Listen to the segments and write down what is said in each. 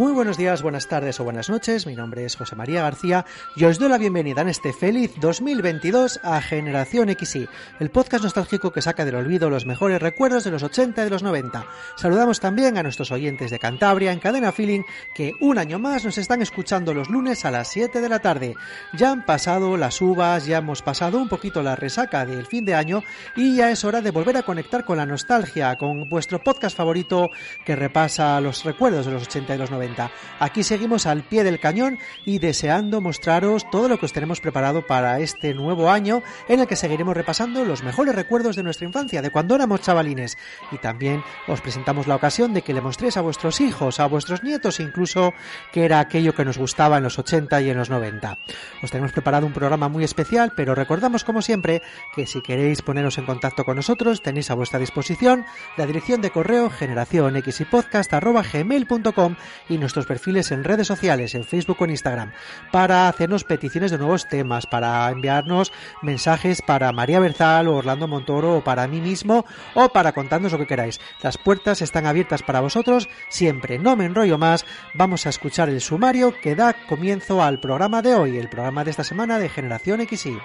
Muy buenos días, buenas tardes o buenas noches. Mi nombre es José María García y os doy la bienvenida en este feliz 2022 a Generación XY, el podcast nostálgico que saca del olvido los mejores recuerdos de los 80 y de los 90. Saludamos también a nuestros oyentes de Cantabria en Cadena Feeling que un año más nos están escuchando los lunes a las 7 de la tarde. Ya han pasado las uvas, ya hemos pasado un poquito la resaca del fin de año y ya es hora de volver a conectar con la nostalgia, con vuestro podcast favorito que repasa los recuerdos de los 80 y los 90. Aquí seguimos al pie del cañón y deseando mostraros todo lo que os tenemos preparado para este nuevo año en el que seguiremos repasando los mejores recuerdos de nuestra infancia, de cuando éramos chavalines. Y también os presentamos la ocasión de que le mostréis a vuestros hijos, a vuestros nietos incluso, que era aquello que nos gustaba en los 80 y en los 90. Os tenemos preparado un programa muy especial, pero recordamos como siempre que si queréis poneros en contacto con nosotros tenéis a vuestra disposición la dirección de correo generacionxypodcast.gmail.com y nuestros perfiles en redes sociales, en Facebook o en Instagram, para hacernos peticiones de nuevos temas, para enviarnos mensajes para María Berzal o Orlando Montoro o para mí mismo o para contarnos lo que queráis. Las puertas están abiertas para vosotros siempre. No me enrollo más, vamos a escuchar el sumario que da comienzo al programa de hoy, el programa de esta semana de Generación XY.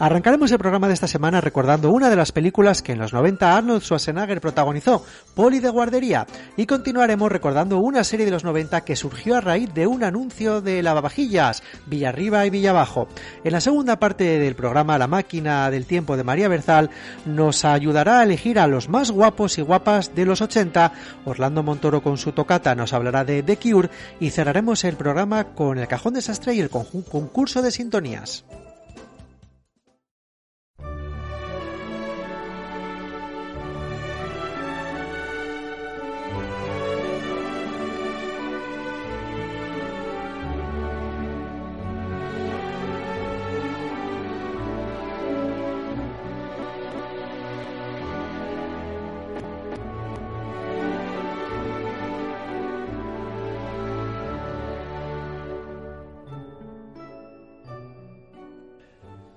Arrancaremos el programa de esta semana recordando una de las películas que en los 90 Arnold Schwarzenegger protagonizó, Poli de guardería, y continuaremos recordando una serie de los 90 que surgió a raíz de un anuncio de lavavajillas, Villarriba y Villabajo. En la segunda parte del programa La máquina del tiempo de María Berzal nos ayudará a elegir a los más guapos y guapas de los 80, Orlando Montoro con su tocata nos hablará de The Cure y cerraremos el programa con el cajón desastre y el concurso de sintonías.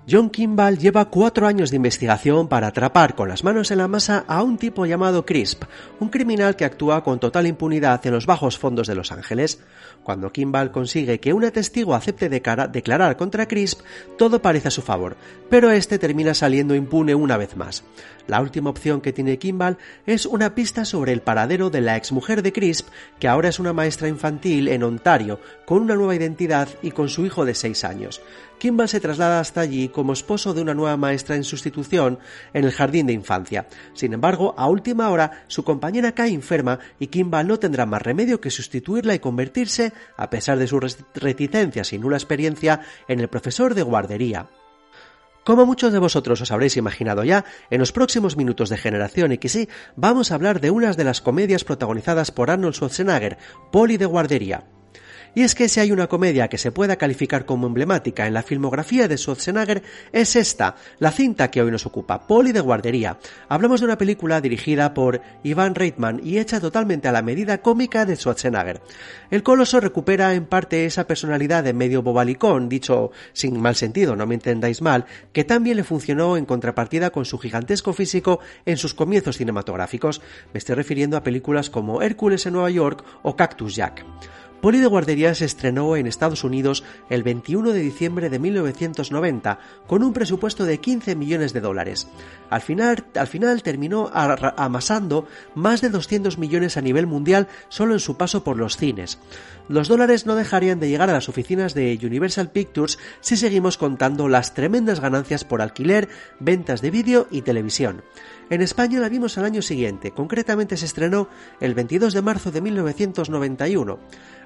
John Kimball lleva cuatro años de investigación para atrapar con las manos en la masa a un tipo llamado Crisp, un criminal que actúa con total impunidad en los bajos fondos de Los Ángeles. Cuando Kimball consigue que una testigo acepte decara- declarar contra Crisp, todo parece a su favor, pero este termina saliendo impune una vez más. La última opción que tiene Kimball es una pista sobre el paradero de la exmujer de Crisp, que ahora es una maestra infantil en Ontario, con una nueva identidad y con su hijo de seis años. Kimball se traslada hasta allí como esposo de una nueva maestra en sustitución en el jardín de infancia. Sin embargo, a última hora, su compañera cae enferma y Kimball no tendrá más remedio que sustituirla y convertirse, a pesar de sus reticencias y nula experiencia, en el profesor de guardería. Como muchos de vosotros os habréis imaginado ya, en los próximos minutos de Generación XY vamos a hablar de unas de las comedias protagonizadas por Arnold Schwarzenegger, Poli de guardería. Y es que si hay una comedia que se pueda calificar como emblemática en la filmografía de Schwarzenegger es esta, la cinta que hoy nos ocupa, Poli de guardería. Hablamos de una película dirigida por Ivan Reitman y hecha totalmente a la medida cómica de Schwarzenegger. El coloso recupera en parte esa personalidad de medio bobalicón, dicho sin mal sentido, no me entendáis mal, que también le funcionó en contrapartida con su gigantesco físico en sus comienzos cinematográficos. Me estoy refiriendo a películas como Hércules en Nueva York o Cactus Jack. Poli de Guardería se estrenó en Estados Unidos el 21 de diciembre de 1990 con un presupuesto de 15 millones de dólares. Al final, al final terminó amasando más de 200 millones a nivel mundial solo en su paso por los cines. Los dólares no dejarían de llegar a las oficinas de Universal Pictures si seguimos contando las tremendas ganancias por alquiler, ventas de vídeo y televisión. En España la vimos al año siguiente, concretamente se estrenó el 22 de marzo de 1991.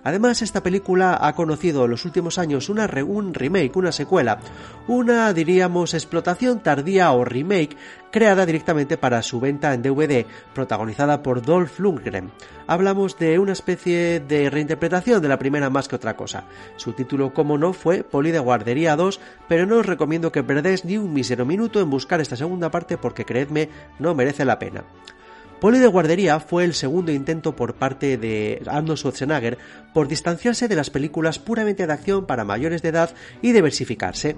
Además, esta película ha conocido en los últimos años una un remake, una secuela, una, diríamos, explotación tardía o remake creada directamente para su venta en DVD, protagonizada por Dolph Lundgren. Hablamos de una especie de reinterpretación de la primera más que otra cosa. Su título, como no, fue Poli de Guardería 2, pero no os recomiendo que perdáis ni un mísero minuto en buscar esta segunda parte porque creedme, no merece la pena. Poli de guardería fue el segundo intento por parte de Arnold Schwarzenegger por distanciarse de las películas puramente de acción para mayores de edad y diversificarse.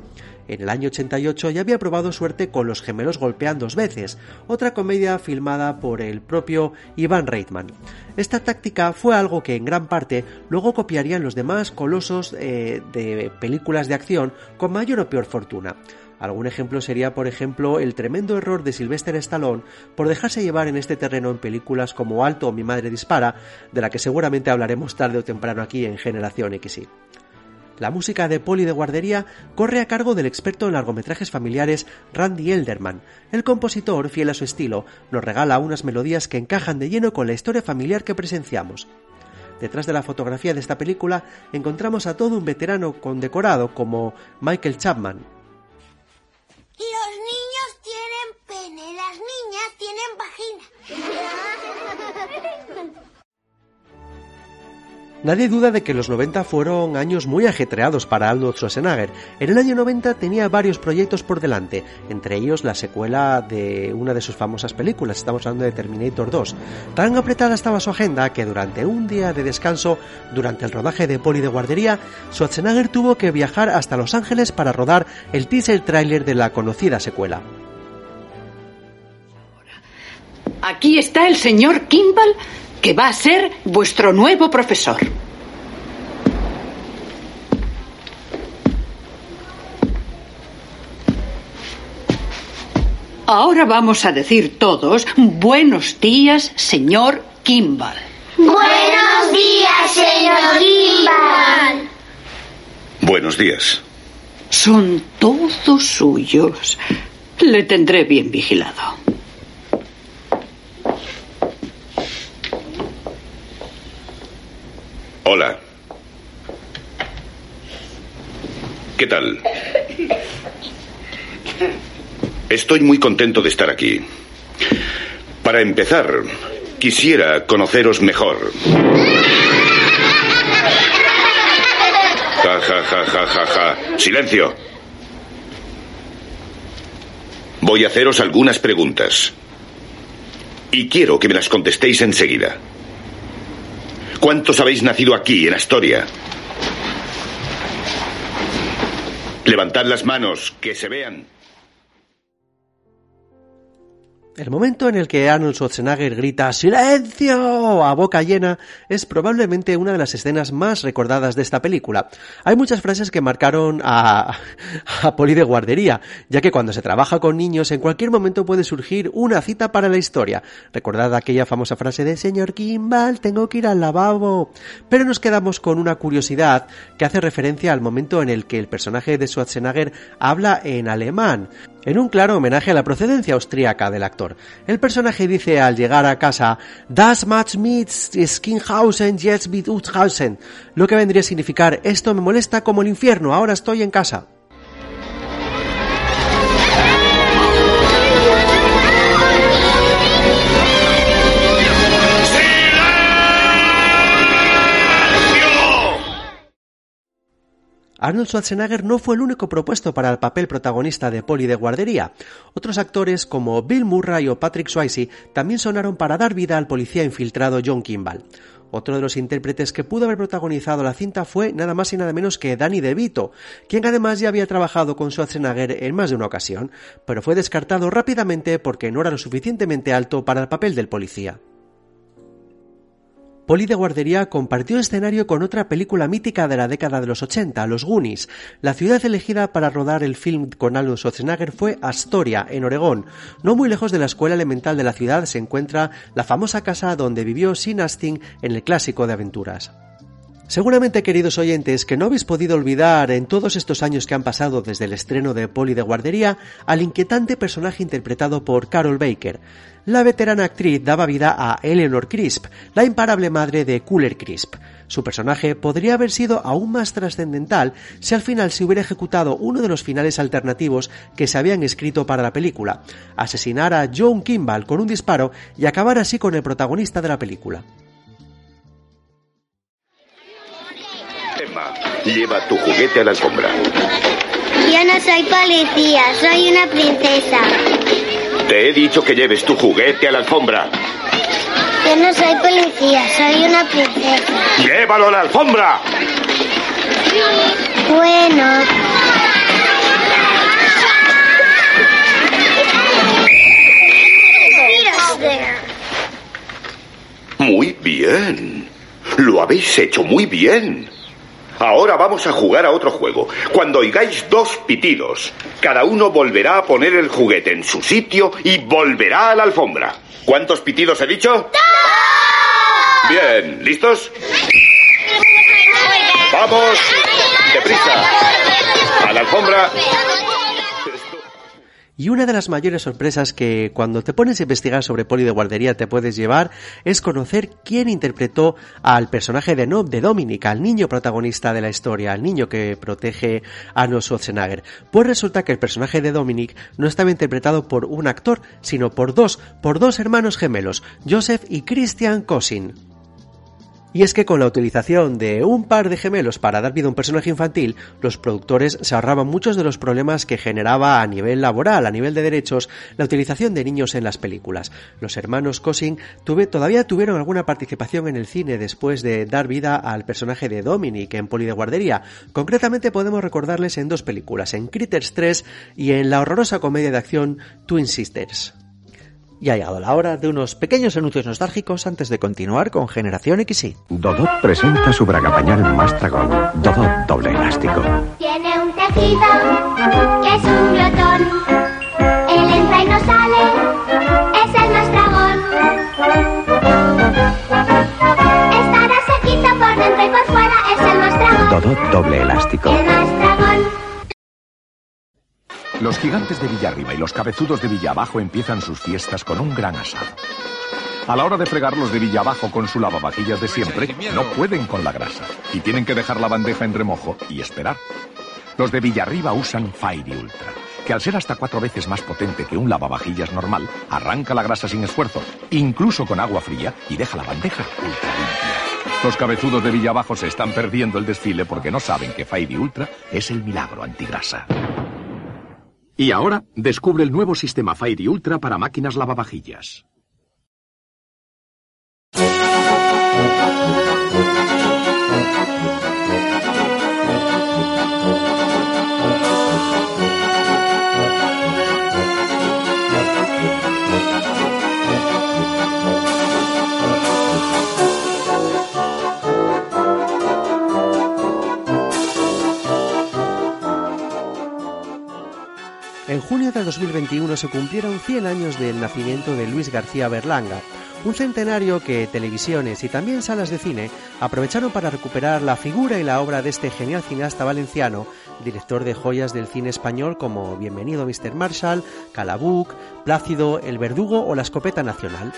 En el año 88 ya había probado suerte con Los gemelos golpean dos veces, otra comedia filmada por el propio Ivan Reitman. Esta táctica fue algo que en gran parte luego copiarían los demás colosos eh, de películas de acción con mayor o peor fortuna. Algún ejemplo sería, por ejemplo, el tremendo error de Sylvester Stallone por dejarse llevar en este terreno en películas como Alto o Mi madre dispara, de la que seguramente hablaremos tarde o temprano aquí en Generación XY. La música de Poli de Guardería corre a cargo del experto en largometrajes familiares Randy Elderman. El compositor, fiel a su estilo, nos regala unas melodías que encajan de lleno con la historia familiar que presenciamos. Detrás de la fotografía de esta película encontramos a todo un veterano condecorado como Michael Chapman, los niños tienen pene, las niñas tienen vagina. Nadie duda de que los 90 fueron años muy ajetreados para Arnold Schwarzenegger. En el año 90 tenía varios proyectos por delante, entre ellos la secuela de una de sus famosas películas, estamos hablando de Terminator 2. Tan apretada estaba su agenda que durante un día de descanso, durante el rodaje de Poli de Guardería, Schwarzenegger tuvo que viajar hasta Los Ángeles para rodar el teaser trailer de la conocida secuela. Aquí está el señor Kimball que va a ser vuestro nuevo profesor. Ahora vamos a decir todos buenos días, señor Kimball. Buenos días, señor Kimball. Buenos días. Son todos suyos. Le tendré bien vigilado. Hola. ¿Qué tal? Estoy muy contento de estar aquí. Para empezar, quisiera conoceros mejor. Ja, ja, ja, ja, ja, ja. Silencio. Voy a haceros algunas preguntas. Y quiero que me las contestéis enseguida. ¿Cuántos habéis nacido aquí, en Astoria? Levantad las manos, que se vean. El momento en el que Arnold Schwarzenegger grita ¡Silencio! a boca llena es probablemente una de las escenas más recordadas de esta película. Hay muchas frases que marcaron a, a Poli de guardería, ya que cuando se trabaja con niños en cualquier momento puede surgir una cita para la historia. Recordad aquella famosa frase de Señor Kimball, tengo que ir al lavabo. Pero nos quedamos con una curiosidad que hace referencia al momento en el que el personaje de Schwarzenegger habla en alemán en un claro homenaje a la procedencia austríaca del actor. El personaje dice al llegar a casa, Das macht mit Skinhausen jetzt mit Uthausen, lo que vendría a significar esto me molesta como el infierno, ahora estoy en casa. Arnold Schwarzenegger no fue el único propuesto para el papel protagonista de Poli de guardería. Otros actores como Bill Murray o Patrick Swayze también sonaron para dar vida al policía infiltrado John Kimball. Otro de los intérpretes que pudo haber protagonizado la cinta fue nada más y nada menos que Danny DeVito, quien además ya había trabajado con Schwarzenegger en más de una ocasión, pero fue descartado rápidamente porque no era lo suficientemente alto para el papel del policía. Poli de Guardería compartió escenario con otra película mítica de la década de los 80, Los Goonies. La ciudad elegida para rodar el film con Arnold Schwarzenegger fue Astoria, en Oregón. No muy lejos de la escuela elemental de la ciudad se encuentra la famosa casa donde vivió Sean Astin en el clásico de aventuras. Seguramente, queridos oyentes, que no habéis podido olvidar en todos estos años que han pasado desde el estreno de Poli de Guardería al inquietante personaje interpretado por Carol Baker. La veterana actriz daba vida a Eleanor Crisp, la imparable madre de Cooler Crisp. Su personaje podría haber sido aún más trascendental si al final se hubiera ejecutado uno de los finales alternativos que se habían escrito para la película, asesinar a John Kimball con un disparo y acabar así con el protagonista de la película. Lleva tu juguete a la alfombra. Yo no soy policía, soy una princesa. Te he dicho que lleves tu juguete a la alfombra. Yo no soy policía, soy una princesa. ¡Llévalo a la alfombra! Bueno. Muy bien. Lo habéis hecho muy bien. Ahora vamos a jugar a otro juego. Cuando oigáis dos pitidos, cada uno volverá a poner el juguete en su sitio y volverá a la alfombra. ¿Cuántos pitidos he dicho? Bien, ¿listos? Vamos, deprisa. A la alfombra. Y una de las mayores sorpresas que cuando te pones a investigar sobre Poli de Guardería te puedes llevar es conocer quién interpretó al personaje de Nob de Dominic, al niño protagonista de la historia, al niño que protege a Arnold Schwarzenegger. Pues resulta que el personaje de Dominic no estaba interpretado por un actor, sino por dos, por dos hermanos gemelos, Joseph y Christian Cousin. Y es que con la utilización de un par de gemelos para dar vida a un personaje infantil, los productores se ahorraban muchos de los problemas que generaba a nivel laboral, a nivel de derechos, la utilización de niños en las películas. Los hermanos Cousin tuve, todavía tuvieron alguna participación en el cine después de dar vida al personaje de Dominic en Poli de Guardería. Concretamente podemos recordarles en dos películas, en Critters 3 y en la horrorosa comedia de acción Twin Sisters. Y ha llegado la hora de unos pequeños anuncios nostálgicos antes de continuar con Generación XY. Dodot presenta su braga pañal más dragón. Dodot doble elástico. Tiene un tejido que es un glotón. Él entra y no sale, es el más dragón. Estará sequito por dentro y por fuera, es el más dragón. Dodot doble elástico. El más dragón. Los gigantes de Villarriba y los cabezudos de Villabajo empiezan sus fiestas con un gran asado. A la hora de fregar los de Villabajo con su lavavajillas de siempre, no pueden con la grasa y tienen que dejar la bandeja en remojo y esperar. Los de Villarriba usan Fairy Ultra, que al ser hasta cuatro veces más potente que un lavavajillas normal, arranca la grasa sin esfuerzo, incluso con agua fría, y deja la bandeja ultra limpia. Los cabezudos de Villabajo se están perdiendo el desfile porque no saben que Fairy Ultra es el milagro antigrasa. Y ahora descubre el nuevo sistema Fairy Ultra para máquinas lavavajillas. En junio de 2021 se cumplieron 100 años del nacimiento de Luis García Berlanga, un centenario que televisiones y también salas de cine aprovecharon para recuperar la figura y la obra de este genial cineasta valenciano, director de joyas del cine español como Bienvenido Mr. Marshall, Calabuc, Plácido, El Verdugo o La Escopeta Nacional.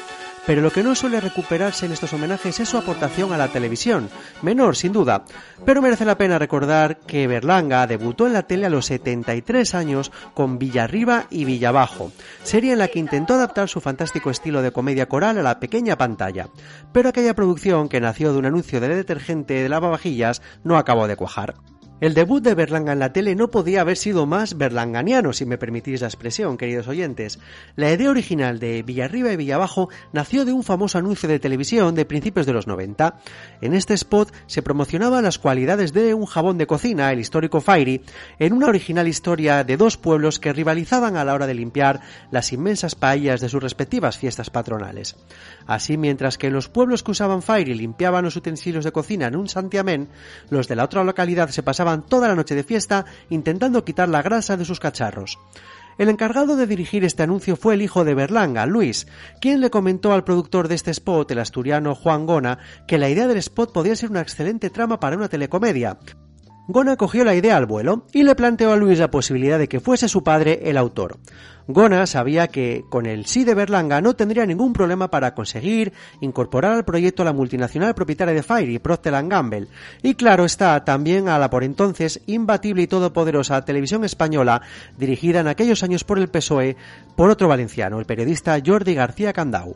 Pero lo que no suele recuperarse en estos homenajes es su aportación a la televisión, menor sin duda, pero merece la pena recordar que Berlanga debutó en la tele a los 73 años con Villarriba y Villabajo, serie en la que intentó adaptar su fantástico estilo de comedia coral a la pequeña pantalla, pero aquella producción que nació de un anuncio de detergente de lavavajillas no acabó de cuajar. El debut de Berlanga en la tele no podía haber sido más berlanganiano, si me permitís la expresión, queridos oyentes. La idea original de Villarriba y Villabajo nació de un famoso anuncio de televisión de principios de los 90. En este spot se promocionaban las cualidades de un jabón de cocina, el histórico Fairy, en una original historia de dos pueblos que rivalizaban a la hora de limpiar las inmensas paellas de sus respectivas fiestas patronales. Así, mientras que los pueblos que usaban Fairy limpiaban los utensilios de cocina en un santiamén, los de la otra localidad se pasaban toda la noche de fiesta intentando quitar la grasa de sus cacharros. El encargado de dirigir este anuncio fue el hijo de Berlanga, Luis, quien le comentó al productor de este spot, el asturiano Juan Gona, que la idea del spot podía ser una excelente trama para una telecomedia. Gona cogió la idea al vuelo y le planteó a Luis la posibilidad de que fuese su padre el autor. Gona sabía que con el sí de Berlanga no tendría ningún problema para conseguir incorporar al proyecto a la multinacional propietaria de Fire, Procter Gamble, y claro está también a la por entonces imbatible y todopoderosa televisión española dirigida en aquellos años por el PSOE por otro valenciano, el periodista Jordi García Candau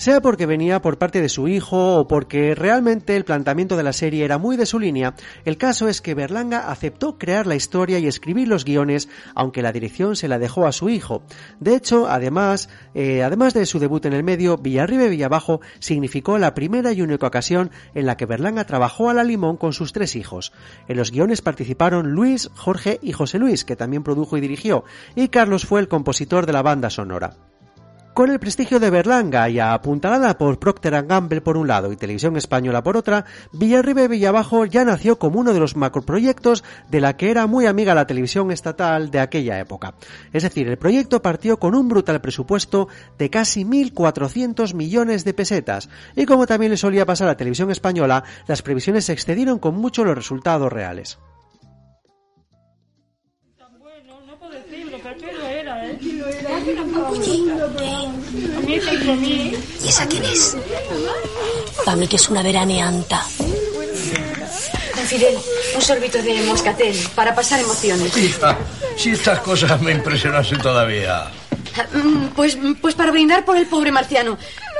sea porque venía por parte de su hijo o porque realmente el planteamiento de la serie era muy de su línea, el caso es que Berlanga aceptó crear la historia y escribir los guiones, aunque la dirección se la dejó a su hijo. De hecho, además, eh, además de su debut en el medio, Villarriba y Villabajo significó la primera y única ocasión en la que Berlanga trabajó a la limón con sus tres hijos. En los guiones participaron Luis, Jorge y José Luis, que también produjo y dirigió, y Carlos fue el compositor de la banda sonora. Con el prestigio de Berlanga y apuntalada por Procter Gamble por un lado y Televisión Española por otra, Villarriba y Villabajo ya nació como uno de los macroproyectos de la que era muy amiga la televisión estatal de aquella época. Es decir, el proyecto partió con un brutal presupuesto de casi 1.400 millones de pesetas y como también le solía pasar a Televisión Española, las previsiones se excedieron con mucho los resultados reales. ¿Y esa quién es? Para mí que es una veraneanta. Fidel, un sorbito de moscatel para pasar emociones. Hija, si estas cosas me impresionasen todavía. Mm, Pues, pues para brindar por el pobre marciano,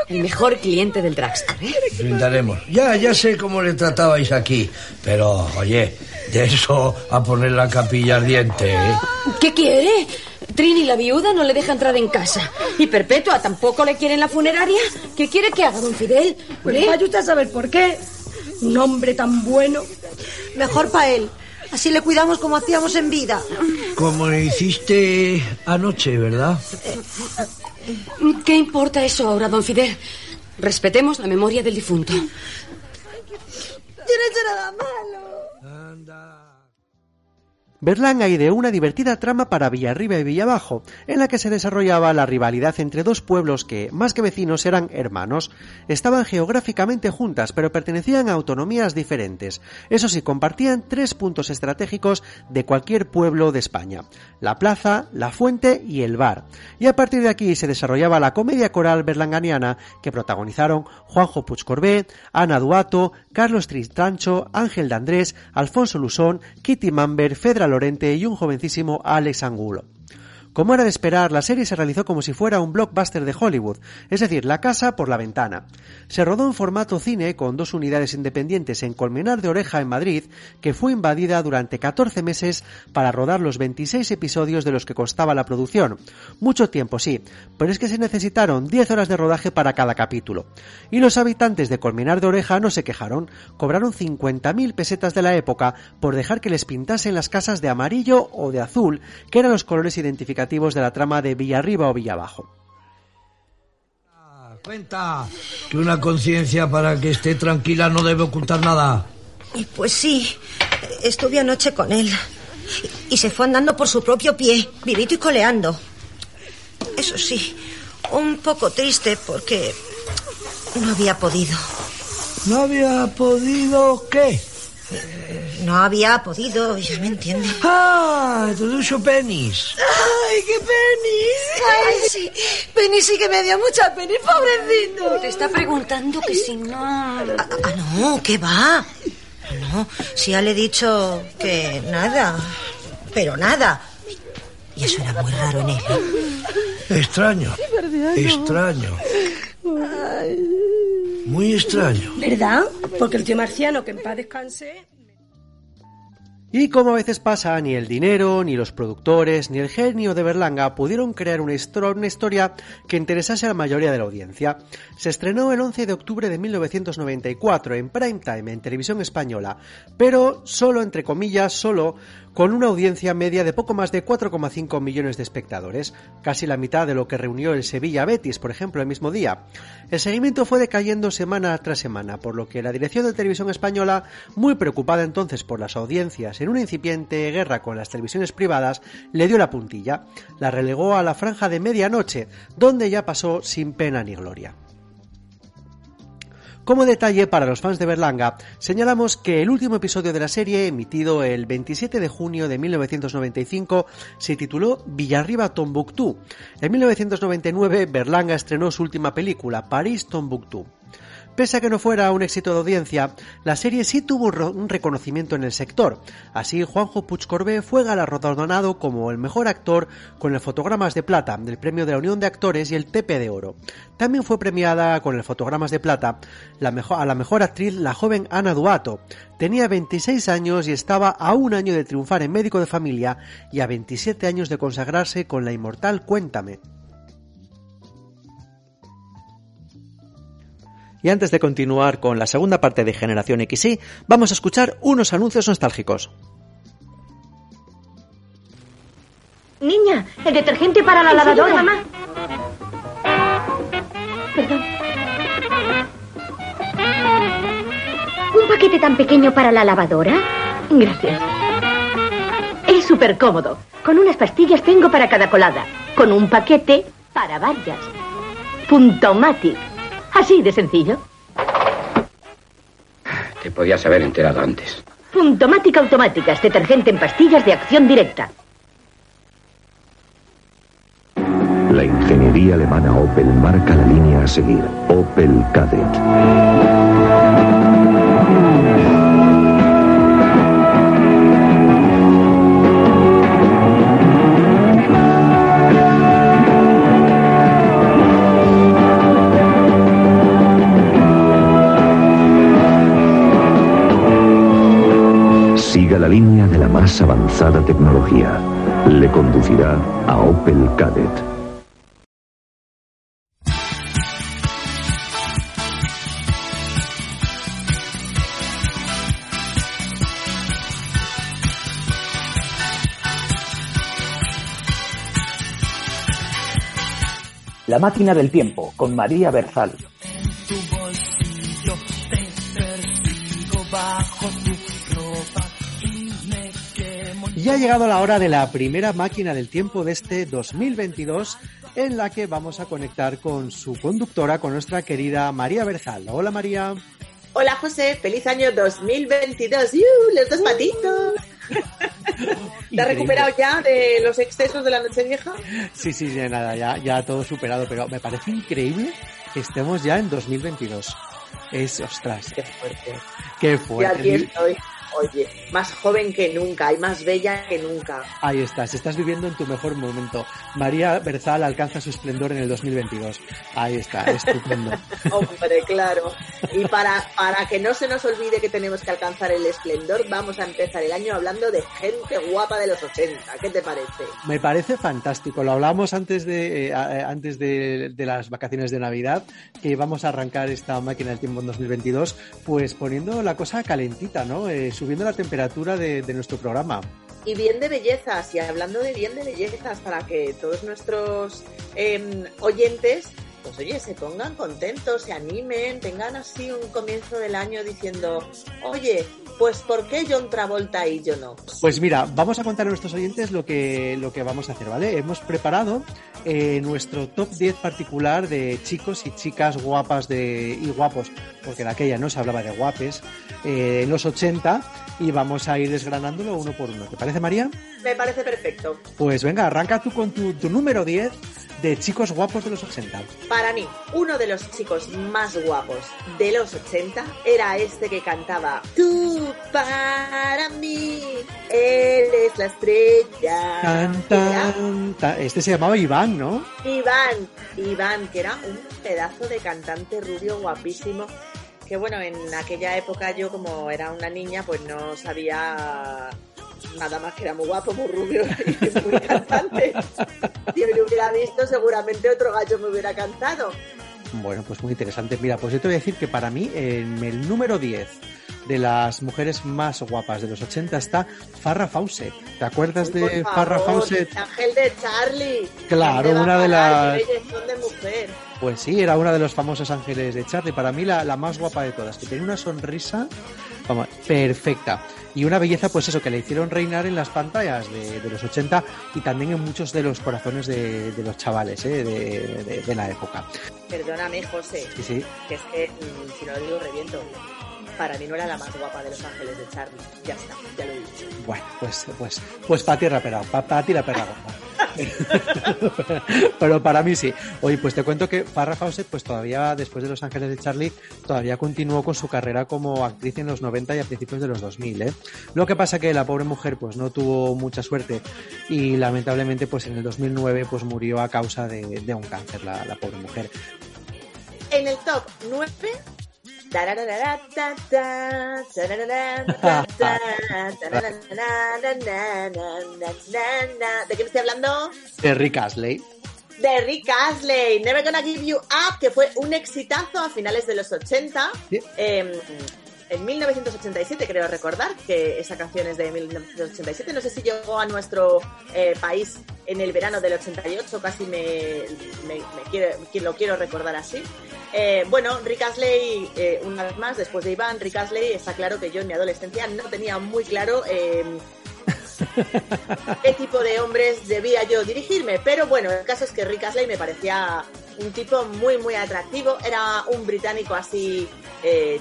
el mejor cliente del dragster. ¿eh? Brindaremos. Ya, ya sé cómo le tratabais aquí, pero oye, de eso a poner la capilla ardiente, ¿eh? ¿Qué quiere? Trini, la viuda, no le deja entrar en casa. ¿Y Perpetua tampoco le quiere en la funeraria? ¿Qué quiere que haga, don Fidel? Pues ¿Eh? vaya usted a saber por qué. Un hombre tan bueno. Mejor para él. Así le cuidamos como hacíamos en vida. Como hiciste anoche, ¿verdad? ¿Qué importa eso ahora, don Fidel? Respetemos la memoria del difunto. Yo no he hecho nada malo. Berlanga ideó una divertida trama para Villarriba y Villabajo, en la que se desarrollaba la rivalidad entre dos pueblos que, más que vecinos, eran hermanos. Estaban geográficamente juntas, pero pertenecían a autonomías diferentes. Eso sí, compartían tres puntos estratégicos de cualquier pueblo de España. La plaza, la fuente y el bar. Y a partir de aquí se desarrollaba la comedia coral berlanganiana que protagonizaron Juanjo Puigcorbé, Ana Duato, Carlos Tristrancho, Ángel de Andrés, Alfonso Lusón, Kitty Mamber, Fedra Lorente y un jovencísimo Alex Angulo. Como era de esperar, la serie se realizó como si fuera un blockbuster de Hollywood, es decir, la casa por la ventana. Se rodó en formato cine con dos unidades independientes en Colmenar de Oreja en Madrid, que fue invadida durante 14 meses para rodar los 26 episodios de los que constaba la producción. Mucho tiempo, sí, pero es que se necesitaron 10 horas de rodaje para cada capítulo. Y los habitantes de Colmenar de Oreja no se quejaron, cobraron 50.000 pesetas de la época por dejar que les pintasen las casas de amarillo o de azul, que eran los colores de la trama de Villarriba o Villabajo. Cuenta que una conciencia para que esté tranquila no debe ocultar nada. Pues sí, estuve anoche con él. Y se fue andando por su propio pie, vivito y coleando. Eso sí, un poco triste porque no había podido. ¿No había podido qué? No había podido, ya me entiende. Ah, todo penis. ¡Ay, qué penis! ¡Ay, sí! Penny sí que me dio mucha pena, pobrecito. Te está preguntando que si no... Ah, ah, no, ¿qué va? No, si ya le he dicho que nada, pero nada. Y eso era muy raro en él. Extraño. Extraño. Muy extraño. ¿Verdad? Porque el tío marciano, que en paz descanse... Y como a veces pasa, ni el dinero, ni los productores, ni el genio de Berlanga pudieron crear una, historia que interesase a la mayoría de la audiencia. Se estrenó el 11 de octubre de 1994 en prime time en televisión española, pero solo, entre comillas, solo con una audiencia media de poco más de 4,5 millones de espectadores, casi la mitad de lo que reunió el Sevilla Betis, por ejemplo, el mismo día. El seguimiento fue decayendo semana tras semana, por lo que la dirección de televisión española, muy preocupada entonces por las audiencias en una incipiente guerra con las televisiones privadas, le dio la puntilla, la relegó a la franja de medianoche, donde ya pasó sin pena ni gloria. Como detalle para los fans de Berlanga, señalamos que el último episodio de la serie, emitido el 27 de junio de 1995, se tituló Villarriba Tombuctú. En 1999, Berlanga estrenó su última película, París Tombuctú. Pese a que no fuera un éxito de audiencia, la serie sí tuvo un reconocimiento en el sector. Así, Juanjo Puigcorbé fue galardonado como el mejor actor con el Fotogramas de Plata del Premio de la Unión de Actores y el TP de Oro. También fue premiada con el Fotogramas de Plata a la mejor actriz la joven Ana Duato. Tenía 26 años y estaba a un año de triunfar en Médico de Familia y a 27 años de consagrarse con la inmortal Cuéntame. Y antes de continuar con la segunda parte de Generación XY, vamos a escuchar unos anuncios nostálgicos. Niña, el detergente para la lavadora. mamá. Perdón. ¿Un paquete tan pequeño para la lavadora? Gracias. Es súper cómodo. Con unas pastillas tengo para cada colada. Con un paquete para varias. Puntomatic. Así de sencillo. Te podías haber enterado antes. Puntomática Automáticas, detergente en pastillas de acción directa. La ingeniería alemana Opel marca la línea a seguir. Opel Kadett. Línea de la más avanzada tecnología. Le conducirá a Opel Kadett. La máquina del tiempo con María Berzal. Ya ha llegado la hora de la primera máquina del tiempo de este 2022 en la que vamos a conectar con su conductora, con nuestra querida María Berzal. Hola María. Hola José, feliz año 2022. ¡Yuh! Los dos patitos. ¿Te has recuperado ya de los excesos de la noche vieja? Sí, sí, ya nada, ya, ya todo superado, pero me parece increíble que estemos ya en 2022. Es, ostras. Qué fuerte. Qué fuerte. Y aquí estoy. Oye, más joven que nunca y más bella que nunca. Ahí estás, estás viviendo en tu mejor momento. María Berzal alcanza su esplendor en el 2022. Ahí está, estupendo. Hombre, claro. Y para, para que no se nos olvide que tenemos que alcanzar el esplendor, vamos a empezar el año hablando de gente guapa de los 80. ¿Qué te parece? Me parece fantástico. Lo hablamos antes de, eh, antes de, de las vacaciones de Navidad, que vamos a arrancar esta máquina del tiempo en 2022, pues poniendo la cosa calentita, ¿no? Eh, subiendo la temperatura de, nuestro programa. Y bien de bellezas, y hablando de bien de bellezas, para que todos nuestros em, oyentes pues oye, se pongan contentos, se animen, tengan así un comienzo del año diciendo, oye, pues ¿por qué John Travolta y yo no? Pues mira, vamos a contar a nuestros oyentes lo que, lo que vamos a hacer, ¿vale? Hemos preparado eh, nuestro top 10 particular de chicos y chicas guapas de, y guapos, porque de aquella no se hablaba de guapes, eh, en los 80 y vamos a ir desgranándolo uno por uno. ¿Te parece, María? Me parece perfecto. Pues venga, arranca tú con tu, tu número 10 de chicos guapos de los 80. Para mí, uno de los chicos más guapos de los 80 era este que cantaba Tú para mí eres la estrella. Este se llamaba Iván, ¿no? Iván, Iván, que era un pedazo de cantante rubio guapísimo que bueno, en aquella época yo como era una niña, pues no sabía nada más que era muy guapo, muy rubio y muy cantante. Si me lo hubiera visto, seguramente otro gallo me hubiera cantado. Bueno, pues muy interesante. Mira, pues yo te voy a decir que para mí, en el número 10 de las mujeres más guapas de los 80 está Farrah Fawcett. ¿Te acuerdas Uy, de favor, Farrah Fawcett? El ángel de Charlie. Claro, una de las... De mujer. Pues sí, era una de los famosos ángeles de Charlie, para mí la, la más guapa de todas, que tenía una sonrisa vamos, perfecta y una belleza, pues eso, que le hicieron reinar en las pantallas de, de los 80 y también en muchos de los corazones de, de los chavales ¿eh? de, de, la época. Perdóname, José, sí, sí. que es que mm, si no lo digo reviento. Para mí no era la más guapa de Los Ángeles de Charlie. Ya está, ya lo he dicho. Bueno, pues, pues, pues para ti la perra, para ti la perra. Pero para mí sí. Oye, pues te cuento que Farrah Fawcett, pues todavía después de Los Ángeles de Charlie, todavía continuó con su carrera como actriz en los 90 y a principios de los 2000. ¿eh? Lo que pasa que la pobre mujer pues no tuvo mucha suerte y lamentablemente pues en el 2009 pues murió a causa de, un cáncer la, la pobre mujer. En el top 9 ¿De qué me estoy hablando? De Rick Astley. De Rick Astley, Never Gonna Give You Up, que fue un exitazo a finales de los 80. ¿Sí? Em, en 1987, creo recordar, que esa canción es de 1987. No sé si llegó a nuestro eh, país en el verano del 88, casi me, me, me lo quiero recordar así. Eh, bueno, Rick Astley, eh, una vez más, después de Iván, Rick Astley, está claro que yo en mi adolescencia no tenía muy claro eh, qué tipo de hombres debía yo dirigirme. Pero bueno, el caso es que Rick Astley me parecía un tipo muy, muy atractivo. Era un británico así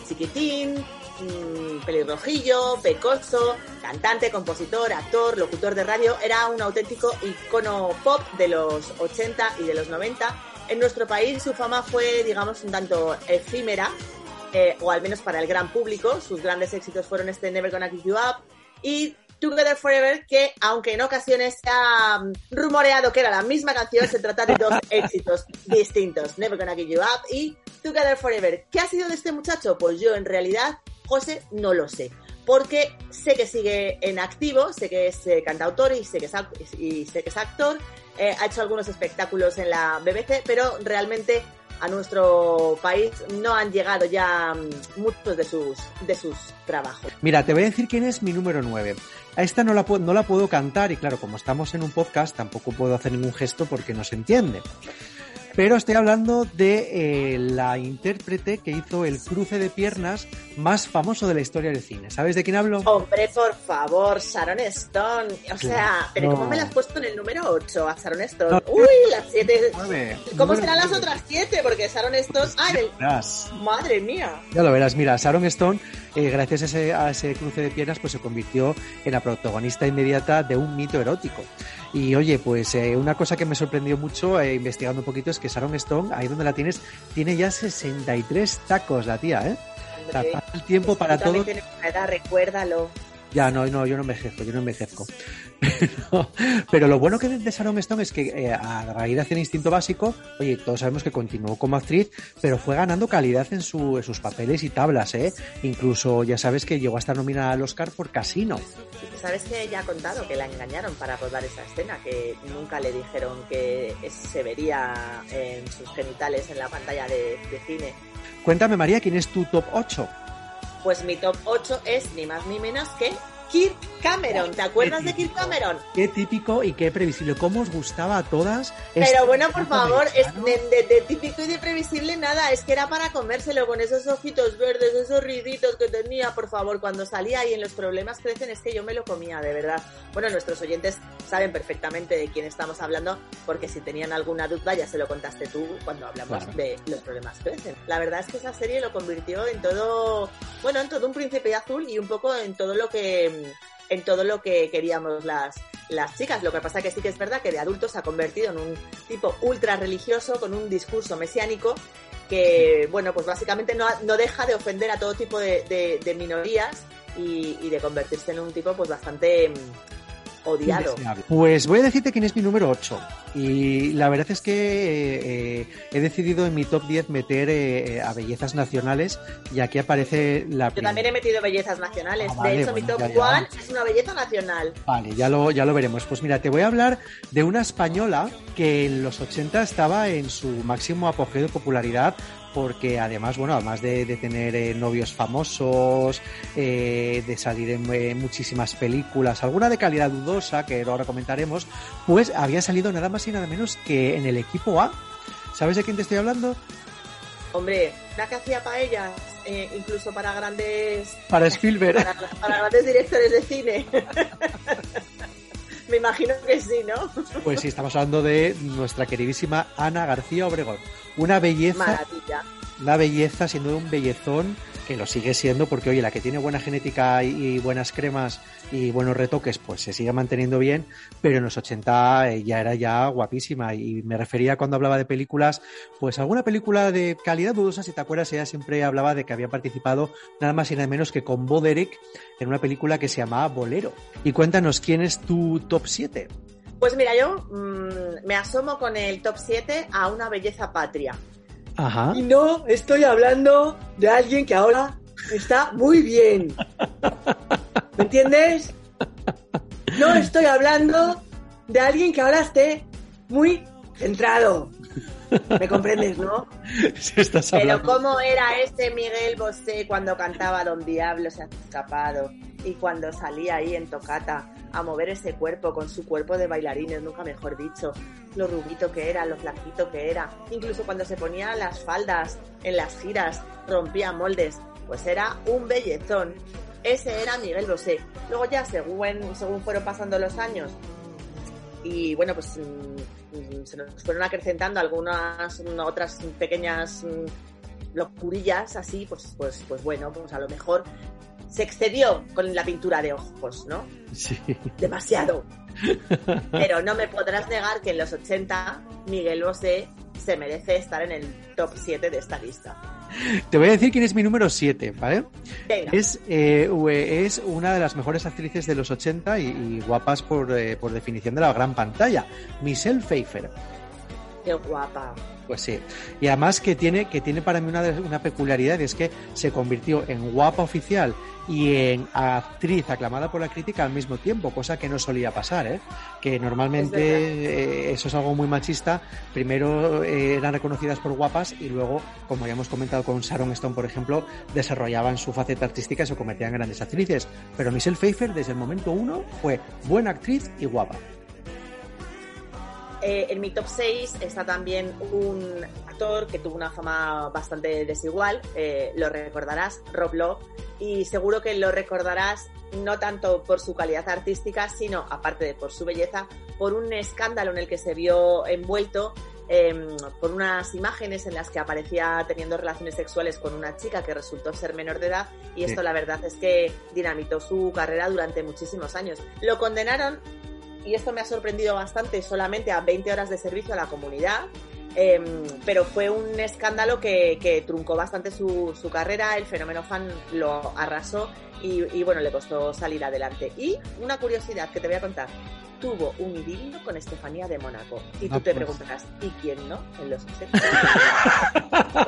chiquitín, mm, pelirrojillo, pecoso, cantante, compositor, actor, locutor de radio. Era un auténtico icono pop de los 80 y de los 90. En nuestro país su fama fue, digamos, un tanto efímera, eh, o al menos para el gran público. Sus grandes éxitos fueron este Never Gonna Give You Up y Together Forever, que aunque en ocasiones se ha mm, rumoreado que era la misma canción, se trata de dos éxitos distintos. Never Gonna Give You Up y Together Forever. ¿Qué ha sido de este muchacho? Pues yo en realidad, José, no lo sé. Porque sé que sigue en activo, sé que es eh, cantautor y sé que es, y sé que es actor. Eh, ha hecho algunos espectáculos en la BBC, pero realmente a nuestro país no han llegado ya mm, muchos de sus, de sus trabajos. Mira, te voy a decir quién es mi número 9. A esta no la, no la puedo cantar y claro, como estamos en un podcast tampoco puedo hacer ningún gesto porque no se entiende. Pero estoy hablando de eh, la intérprete que hizo el cruce de piernas más famoso de la historia del cine. ¿Sabes de quién hablo? Hombre, por favor, Sharon Stone. O sea, pero No. ¿cómo me la has puesto en el número 8 a Sharon Stone? No. Uy, las 7. Nueve. ¿Cómo serán las otras 7? Porque Sharon Stone. ¡Ay, el- madre mía! Ya lo verás, mira, Sharon Stone, eh, gracias a ese, a ese cruce de piernas, pues se convirtió en la protagonista inmediata de un mito erótico. Y oye, pues eh, una cosa que me sorprendió mucho eh, investigando un poquito es que Sharon Stone, ahí donde la tienes, tiene ya 63 tacos la tía, ¿eh? O sea, Hombre, pasa el tiempo para todo. tienes una edad, recuérdalo. Ya, no, no, yo no me ejerzo, yo no me ejerzo. Pero, pero lo bueno que de Sharon Stone es que eh, a raíz de hacer Instinto Básico, oye, todos sabemos que continuó como actriz, pero fue ganando calidad en, su, en sus papeles y tablas, ¿eh? Incluso ya sabes que llegó a estar nominada al Oscar por Casino. ¿Sabes que ella ha contado que la engañaron para rodar esa escena? Que nunca le dijeron que se vería en sus genitales en la pantalla de, de cine. Cuéntame, María, ¿quién es tu top 8? Pues mi top 8 es ni más ni menos que Kirk Cameron. ¿Te acuerdas de Kirk Cameron? Qué típico y qué previsible. ¿Cómo os gustaba a todas? Pero este bueno, por favor, de- es de, de- de típico y de previsible nada, es que era para comérselo con esos ojitos verdes, esos riditos que tenía, por favor, cuando salía y en los problemas crecen, es que yo me lo comía, de verdad. Bueno, nuestros oyentes saben perfectamente de quién estamos hablando, porque si tenían alguna duda ya se lo contaste tú cuando hablamos Claro. de los problemas crecen. La verdad es que esa serie lo convirtió en todo, bueno, en todo un príncipe azul y un poco en todo lo que en todo lo que queríamos las, las chicas. Lo que pasa que sí que es verdad que de adulto se ha convertido en un tipo ultra religioso con un discurso mesiánico que, bueno, pues básicamente no, no deja de ofender a todo tipo de, de- de minorías y, y de convertirse en un tipo pues bastante, mm, odiado. Pues voy a decirte quién es mi número 8. Y la verdad es que eh, he decidido en mi top 10 meter eh, a bellezas nacionales y aquí aparece la Yo también he metido bellezas nacionales. Ah, vale, de hecho, mi top ya, ya. 1 es una belleza nacional. Vale, ya lo, ya lo veremos. Pues mira, te voy a hablar de una española que en los 80 estaba en su máximo apogeo de popularidad porque además, bueno, además de, de tener eh, novios famosos, eh, de salir en eh, muchísimas películas, alguna de calidad dudosa, que ahora comentaremos, pues había salido nada más y nada menos que en el equipo A. ¿Sabes de quién te estoy hablando? Hombre, la que hacía paellas, eh, incluso para grandes Para Spielberg. para, para grandes directores de cine. Me imagino que sí, ¿no? Pues sí, estamos hablando de nuestra queridísima Ana García Obregón. Una belleza Maravilla. una belleza, siendo un bellezón, que lo sigue siendo, porque oye, la que tiene buena genética y, buenas cremas y buenos retoques, pues se sigue manteniendo bien, pero en los 80 eh, ya era ya guapísima. Y me refería cuando hablaba de películas, pues alguna película de calidad dudosa, si te acuerdas, ella siempre hablaba de que había participado nada más y nada menos que con Bo Derek en una película que se llamaba Bolero. Y cuéntanos, ¿quién es tu top 7? Pues mira, yo mm, me asomo con el top 7 a una belleza patria. Ajá. Y no estoy hablando de alguien que ahora está muy bien. ¿Me entiendes? No estoy hablando de alguien que ahora esté muy centrado. ¿Me comprendes, no? Si estás Pero cómo era este Miguel Bosé cuando cantaba Don Diablo se ha escapado y cuando salía ahí en tocata a mover ese cuerpo con su cuerpo de bailarines, nunca mejor dicho, lo rubito que era, lo flaquito que era, incluso cuando se ponía las faldas en las giras, rompía moldes, pues era un bellezón. Ese era Miguel Bosé. Luego ya, según, según fueron pasando los años, y bueno, pues mm, mm, se nos fueron acrecentando algunas otras pequeñas mm, locurillas así, pues, pues, pues bueno, pues a lo mejor se excedió con la pintura de ojos, ¿no? Sí. Demasiado. Pero no me podrás negar que en los 80 Miguel Bosé se merece estar en el top 7 de esta lista. Te voy a decir quién es mi número 7, ¿vale? Venga. Es, eh, es una de las mejores actrices de los 80 y, y guapas por, eh, por definición de la gran pantalla, Michelle Pfeiffer. Qué guapa. Pues sí. Y además que tiene, que tiene para mí una, una peculiaridad, y es que se convirtió en guapa oficial y en actriz aclamada por la crítica al mismo tiempo, cosa que no solía pasar, ¿eh? Que Es normalmente eh, eso es algo muy machista. Primero eh, eran reconocidas por guapas y luego, como ya hemos comentado con Sharon Stone, por ejemplo, desarrollaban su faceta artística y se convertían en grandes actrices. Pero Michelle Pfeiffer, desde el momento uno, fue buena actriz y guapa. Eh, en mi top 6 está también un actor que tuvo una fama bastante desigual, eh, lo recordarás, Rob Lowe, y seguro que lo recordarás no tanto por su calidad artística, sino, aparte de por su belleza, por un escándalo en el que se vio envuelto eh, por unas imágenes en las que aparecía teniendo relaciones sexuales con una chica que resultó ser menor de edad y esto Sí. la verdad es que dinamitó su carrera durante muchísimos años. Lo condenaron y esto me ha sorprendido bastante, solamente a 20 horas de servicio a la comunidad. em, pero fue un escándalo que, que truncó bastante su, su carrera, el fenómeno fan lo arrasó y, y, bueno, le costó salir adelante. Y una curiosidad que te voy a contar, tuvo un idilio con Estefanía de Mónaco. Y tú Ah, te pues. preguntarás, ¿y quién no? En los 80.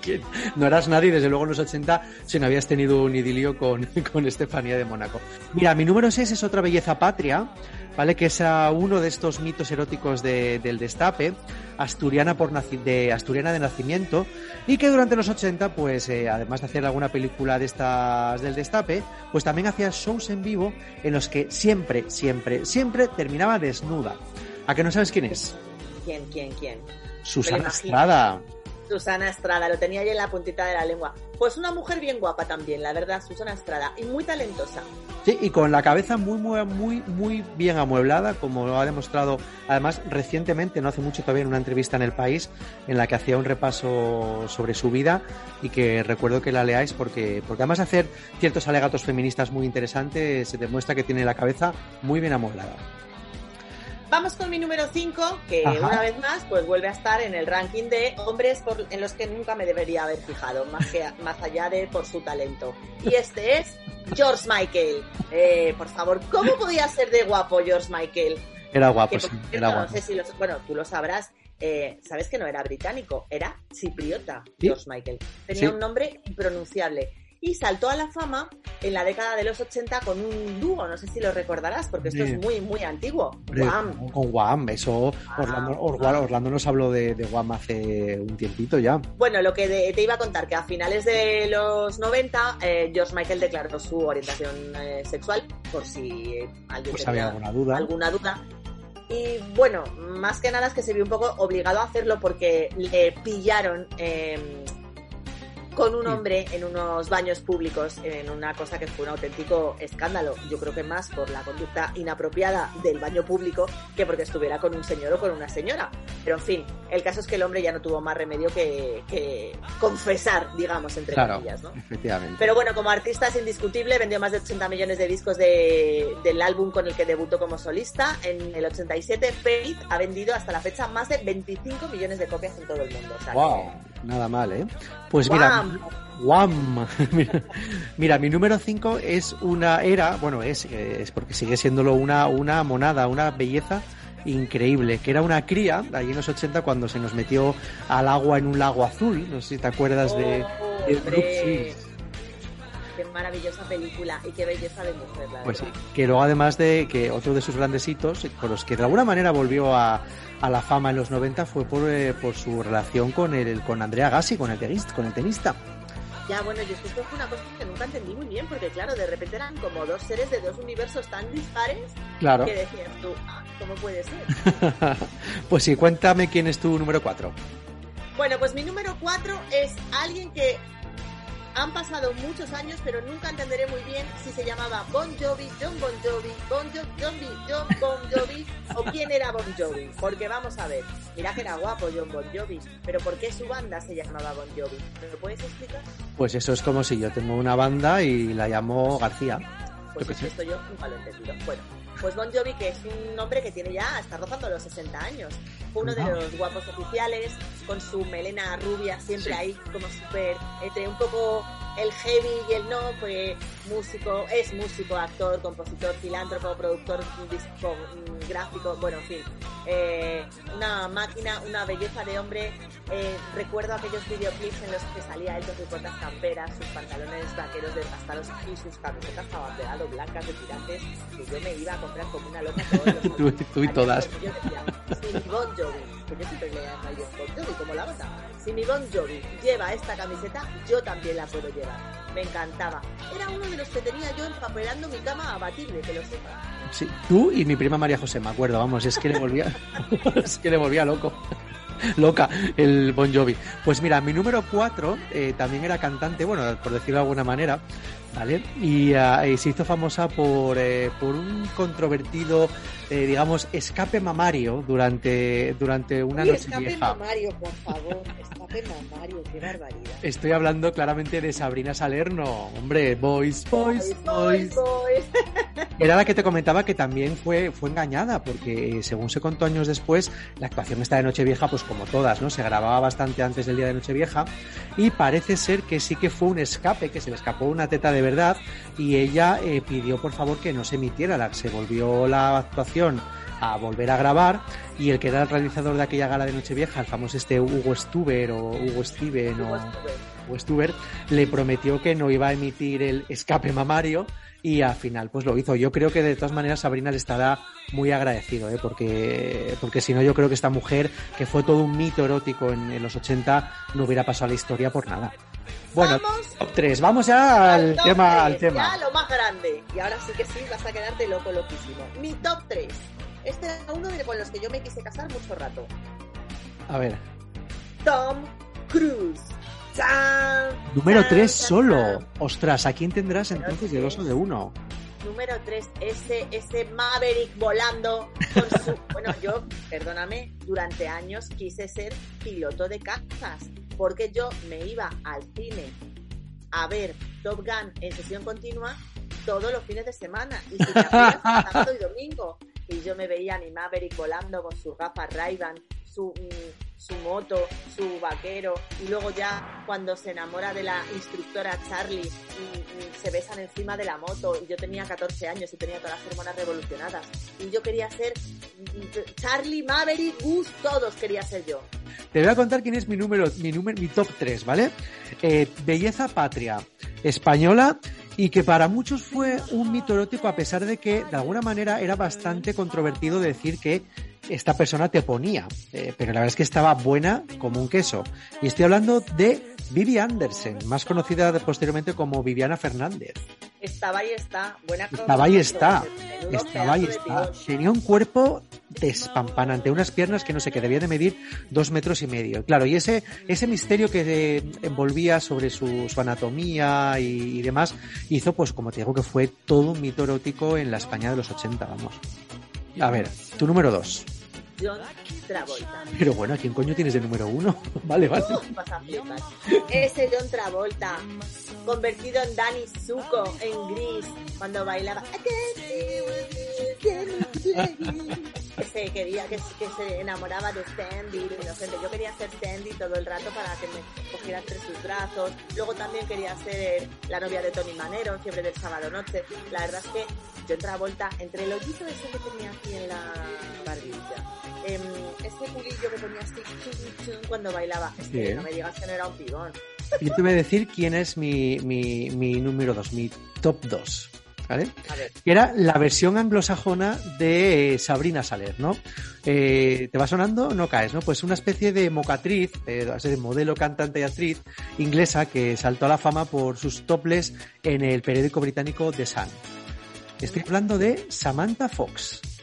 que no eras nadie, desde luego en los 80, si no habías tenido un idilio con, con Estefanía de Mónaco. Mira, mi número 6 es otra belleza patria, ¿vale? Que es a uno de estos mitos eróticos de- del destape, asturiana, por de, asturiana de nacimiento, y que durante los 80, pues eh, además de hacer alguna película de estas del destape, pues también hacía shows en vivo en los que siempre, siempre, siempre terminaba desnuda. ¿A que no sabes quién es? ¿Quién, quién, quién? Susana. Estrada. Susana Estrada, lo tenía ahí en la puntita de la lengua. Pues una mujer bien guapa también, la verdad, Susana Estrada, y muy talentosa. Sí, y con la cabeza muy, muy, muy, muy bien amueblada, como lo ha demostrado además recientemente, no hace mucho todavía, en una entrevista en El País, en la que hacía un repaso sobre su vida y que recuerdo que la leáis porque, porque además de hacer ciertos alegatos feministas muy interesantes, se demuestra que tiene la cabeza muy bien amueblada. Vamos con mi número 5, que Ajá. una vez más pues vuelve a estar en el ranking de hombres por- en los que nunca me debería haber fijado, más, que, más allá de por su talento. Y este es George Michael. Eh, por favor, ¿cómo podía ser de guapo George Michael? Era guapo, sí, era no guapo. sé si los- bueno, tú lo sabrás. eh, Sabes que no era británico, era chipriota, ¿Sí? George Michael. Tenía Sí. un nombre impronunciable. Y saltó a la fama en la década de los 80 con un dúo, no sé si lo recordarás, porque esto es muy, muy antiguo. Guam. Con Guam, eso Orlando, Or- Orlando nos habló de, de Guam hace un tiempito ya. Bueno, lo que de- te iba a contar, que a finales de los 90, eh, George Michael declaró su orientación eh, sexual, por si eh, alguien Pues tenía había alguna duda. alguna duda. Y bueno, más que nada es que se vio un poco obligado a hacerlo porque le pillaron eh, con un hombre en unos baños públicos, en una cosa que fue un auténtico escándalo. Yo creo que más por la conducta inapropiada del baño público que porque estuviera con un señor o con una señora. Pero en fin, el caso es que el hombre ya no tuvo más remedio que, que confesar, digamos, entre Claro, comillas, ¿no? efectivamente. Pero bueno, como artista es indiscutible, vendió más de 80 millones de discos de- del álbum con el que debutó como solista. En el 87, Fate ha vendido hasta la fecha más de 25 millones de copias en todo el mundo. O sea, Wow, nada mal, ¿eh? Pues mira, Guam. Mira, mira, mi número 5 es una era, bueno, es, eh, es porque sigue siéndolo una, una monada, una belleza increíble, que era una cría allí en los 80 cuando se nos metió al agua en un lago azul, no sé si te acuerdas de, de maravillosa película y qué belleza de mujer, la Pues sí, que luego además de que otro de sus grandes hitos, con los que de alguna manera volvió a, a la fama en los 90, fue por, eh, por su relación con el con Andrea Gassi, con el tenista. Con el tenista. Ya, bueno, es que esto fue una cosa que nunca entendí muy bien, porque claro, de repente eran como dos seres de dos universos tan dispares Claro. que decías tú, ah, ¿cómo puede ser? pues sí, cuéntame quién es tu número 4. Bueno, pues mi número cuatro es alguien que han pasado muchos años, pero nunca entenderé muy bien si se llamaba Bon Jovi, John Bon Jovi, Bon Jo- Jovi, John Bon Jovi o quién era Bon Jovi. Porque vamos a ver, mira que era guapo John Bon Jovi, pero ¿por qué su banda se llamaba Bon Jovi? ¿Me lo puedes explicar? Pues eso es como si yo tengo una banda y la llamo García. Pues Yo esto yo nunca lo he entendido. Bueno, pues Bon Jovi, que es un hombre que tiene ya, está rozando los 60 años. Fue uno de los guapos oficiales, con su melena rubia, siempre ahí como súper, entre un poco el heavy y el no, fue músico, es músico, actor, compositor, filántropo, productor disco, gráfico, bueno, en fin. Eh, una máquina, una belleza de hombre. Eh, recuerdo aquellos videoclips en los que salía él con sus botas camperas, sus pantalones vaqueros desgastados y sus camisetas abanderadas blancas de tirantes, que yo me iba a comprar como una loca todos los Tú, tú y todas. yo decía, si mi Bon Jovi, siempre llamo a Bon Jovi, como la si mi Bon Jovi lleva esta camiseta, yo también la puedo llevar. Me encantaba. Era uno de los que tenía yo empapelando mi cama abatible, que lo sepa. Sí, tú y mi prima María José, me acuerdo, vamos, es que le volvía, es que le volvía loco. Loca, el Bon Jovi. Pues mira, mi número 4 también era cantante, bueno, por decirlo de alguna manera, ¿vale? Y, ah, y se hizo famosa por, eh, por un controvertido, eh, digamos, escape mamario durante, durante una Uy, noche escape vieja. mamario, por favor. Escape mamario, qué barbaridad. Estoy hablando claramente de Sabrina Salerno. Hombre, boys, boys, boys. boys. Era la que te comentaba que también fue, fue engañada, porque eh, según se contó años después, la actuación esta de Nochevieja, pues como todas, ¿no? Se grababa bastante antes del día de Nochevieja y parece ser que sí que fue un escape, que se le escapó una teta de verdad y ella eh, pidió por favor que no se emitiera, la, se volvió la actuación a volver a grabar y el que era el realizador de aquella gala de Nochevieja, el famoso este Hugo Stuber o Hugo Steven o o Stuber le prometió que no iba a emitir el escape mamario y al final pues lo hizo. Yo creo que de todas maneras Sabrina le estará muy agradecido, ¿eh? porque, porque si no yo creo que esta mujer, que fue todo un mito erótico en, en los 80, no hubiera pasado a la historia por nada. Bueno, top 3, vamos ya al tema, al tres, tema. Ya lo más grande. Y ahora sí que sí, vas a quedarte loco, loquísimo. Mi top 3. Este era uno de con los que yo me quise casar mucho rato. A ver, Tom Cruise. ¡Chan! número ¡Chan! 3 ¡Chan! solo. Ostras, ¿a quién tendrás entonces de dos o de uno? Número 3, ese, ese Maverick volando con su... bueno, yo, perdóname, durante años quise ser piloto de cazas, porque yo me iba al cine a ver Top Gun en sesión continua todos los fines de semana, y si sábado y domingo. y yo me veía a mi Maverick volando con sus gafas ray su, mm, su moto, su vaquero, y luego ya cuando se enamora de la instructora Charlie y, y se besan encima de la moto, y yo tenía 14 años y tenía todas las hormonas revolucionadas, y yo quería ser mm, Charlie, Maverick, Gus, todos quería ser yo. Te voy a contar quién es mi número, mi número, mi top 3, ¿vale? Eh, belleza patria, española y que para muchos fue un mito erótico a pesar de que de alguna manera era bastante controvertido decir que esta persona te ponía, eh, pero la verdad es que estaba buena como un queso. Y estoy hablando de Vivi Andersen, más conocida posteriormente como Viviana Fernández. Estaba ahí está, buena Estaba ahí está, estaba ahí está. Tenía un cuerpo despampanante, unas piernas que no sé, que debía de medir dos metros y medio. Claro, y ese, ese misterio que envolvía sobre su, su anatomía y, y, demás, hizo pues como te digo que fue todo un mito erótico en la España de los 80, vamos. A ver, tu número dos. John Travolta. Pero bueno, ¿a quién coño tienes de número uno? vale, vale. Ese John Travolta, convertido en Danny Zuko en Gris, cuando bailaba. Ese quería que, que se enamoraba de Sandy, inocente. Yo quería ser Sandy todo el rato para que me cogiera entre sus brazos. Luego también quería ser la novia de Tony Manero, fiebre del sábado noche. La verdad es que John Travolta, entre el hoyito ese que tenía aquí en la barbilla, eh, ese culillo que ponía así chun, chun, cuando bailaba. Es que no me digas que no era un pibón. Yo te voy a decir quién es mi, mi, mi número 2, mi top 2. ¿Vale? Que era la versión anglosajona de Sabrina Saler, ¿no? Eh, ¿Te va sonando? No caes, ¿no? Pues una especie de mocatriz, eh, de modelo, cantante y actriz inglesa que saltó a la fama por sus toples en el periódico británico The Sun. Estoy hablando de Samantha Fox.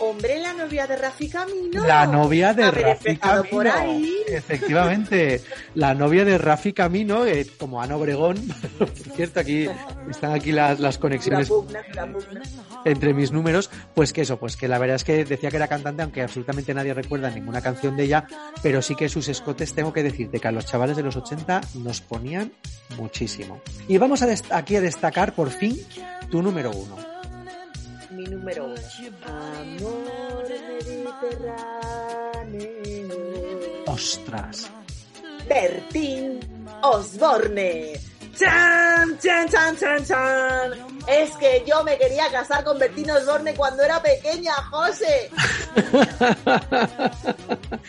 Hombre, la novia de Rafi Camino. La novia de Rafi Camino. por ahí. Efectivamente, la novia de Rafi Camino, eh, como Ana Obregón. Por cierto, aquí están aquí las, las conexiones La pugna, la pugna. entre mis números, pues que eso, pues que la verdad es que decía que era cantante, aunque absolutamente nadie recuerda ninguna canción de ella, pero sí que sus escotes, tengo que decirte que a los chavales de los 80 nos ponían muchísimo. Y vamos a aquí a destacar por fin tu número uno. Mi número uno. Amor mediterráneo. Ostras. Bertín Osborne. ¡Chan, chan, chan, chan, chan! Es que yo me quería casar con Bertín Osborne cuando era pequeña, José.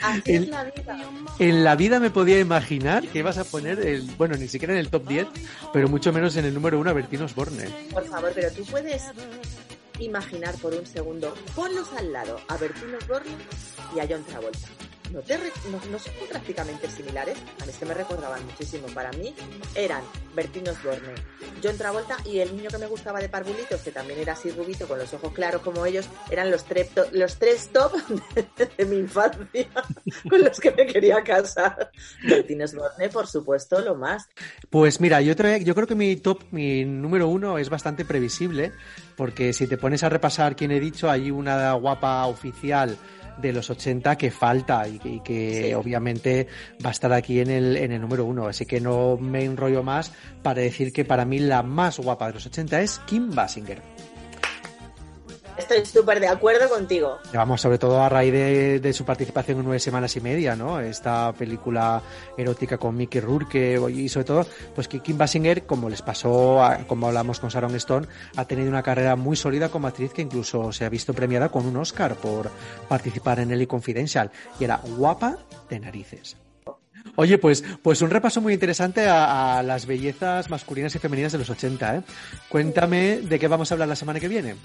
Así es El- la vida. En la vida me podía imaginar que ibas a poner el, bueno, ni siquiera en el top 10, pero mucho menos en el número uno a Bertín Osborne. Por favor, pero tú puedes imaginar por un segundo, ponlos al lado a Bertín Osborne y a John Travolta. ¿No, te no, son prácticamente similares? A mí es que me recordaban muchísimo. Para mí eran Bertín Osborne, John Travolta y el niño que me gustaba de Parvulitos, que también era así rubito, con los ojos claros como ellos, eran los, tre- los tres top de, mi infancia con los que me quería casar. Bertín Osborne, por supuesto, lo más. Pues mira, yo, yo creo que mi top, mi número uno es bastante previsible, porque si te pones a repasar quién he dicho, hay una guapa oficial de los 80 que falta y que, y que obviamente va a estar aquí en el, en el número uno. Así que no me enrollo más para decir que para mí la más guapa de los 80 es Kim Basinger. Estoy súper de acuerdo contigo. Vamos, sobre todo a raíz de, su participación en nueve semanas y media, ¿no? Esta película erótica con Mickey Rourke y sobre todo, pues que Kim Basinger, como les pasó, a- como hablamos con Sharon Stone, ha tenido una carrera muy sólida como actriz que incluso se ha visto premiada con un Oscar por participar en Ellie Confidential y era guapa de narices. Oye, pues, pues un repaso muy interesante a, a las bellezas masculinas y femeninas de los 80, ¿eh? Cuéntame de qué vamos a hablar la semana que viene.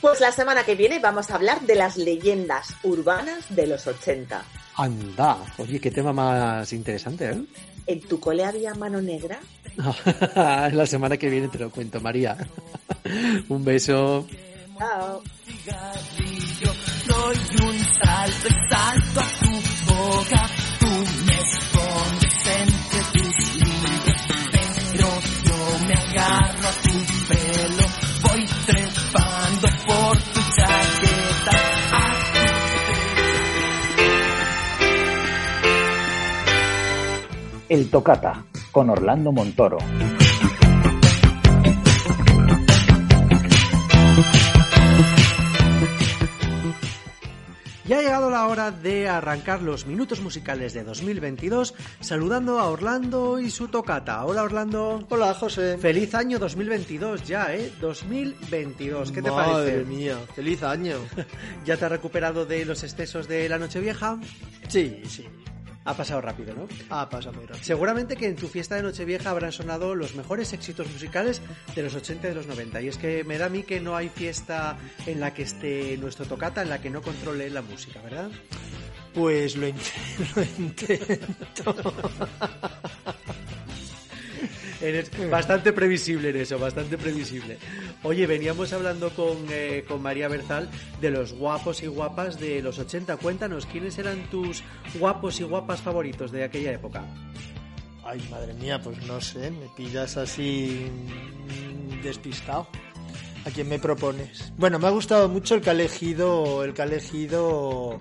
Pues la semana que viene vamos a hablar de las leyendas urbanas de los 80. Anda, oye, qué tema más interesante, ¿eh? ¿En tu cole había mano negra? La semana que viene te lo cuento, María. Un beso. Chao. Doy un salto, salto a tu boca, El Tocata, con Orlando Montoro. la hora de arrancar los minutos musicales de 2022 saludando a Orlando y su tocata. Hola Orlando. Hola José. Feliz año 2022 ya, ¿eh? 2022. ¿Qué te parece? Madre mía, feliz año. ¿Ya te has recuperado de los excesos de la Nochevieja? Sí, sí. Ha pasado rápido, ¿no? Ha pasado muy rápido. Seguramente que en tu fiesta de Nochevieja habrán sonado los mejores éxitos musicales de los 80 y de los 90. Y es que me da a mí que no hay fiesta en la que esté nuestro tocata, en la que no controle la música, ¿verdad? Pues lo, lo intento. Eres bastante previsible en eso, bastante previsible. Oye, veníamos hablando con, eh, con María Berzal de los guapos y guapas de los 80. Cuéntanos, ¿quiénes eran tus guapos y guapas favoritos de aquella época? Ay, madre mía, pues no sé, me pillas así despistado. ¿A quién me propones? Bueno, me ha gustado mucho el que ha elegido, el que ha elegido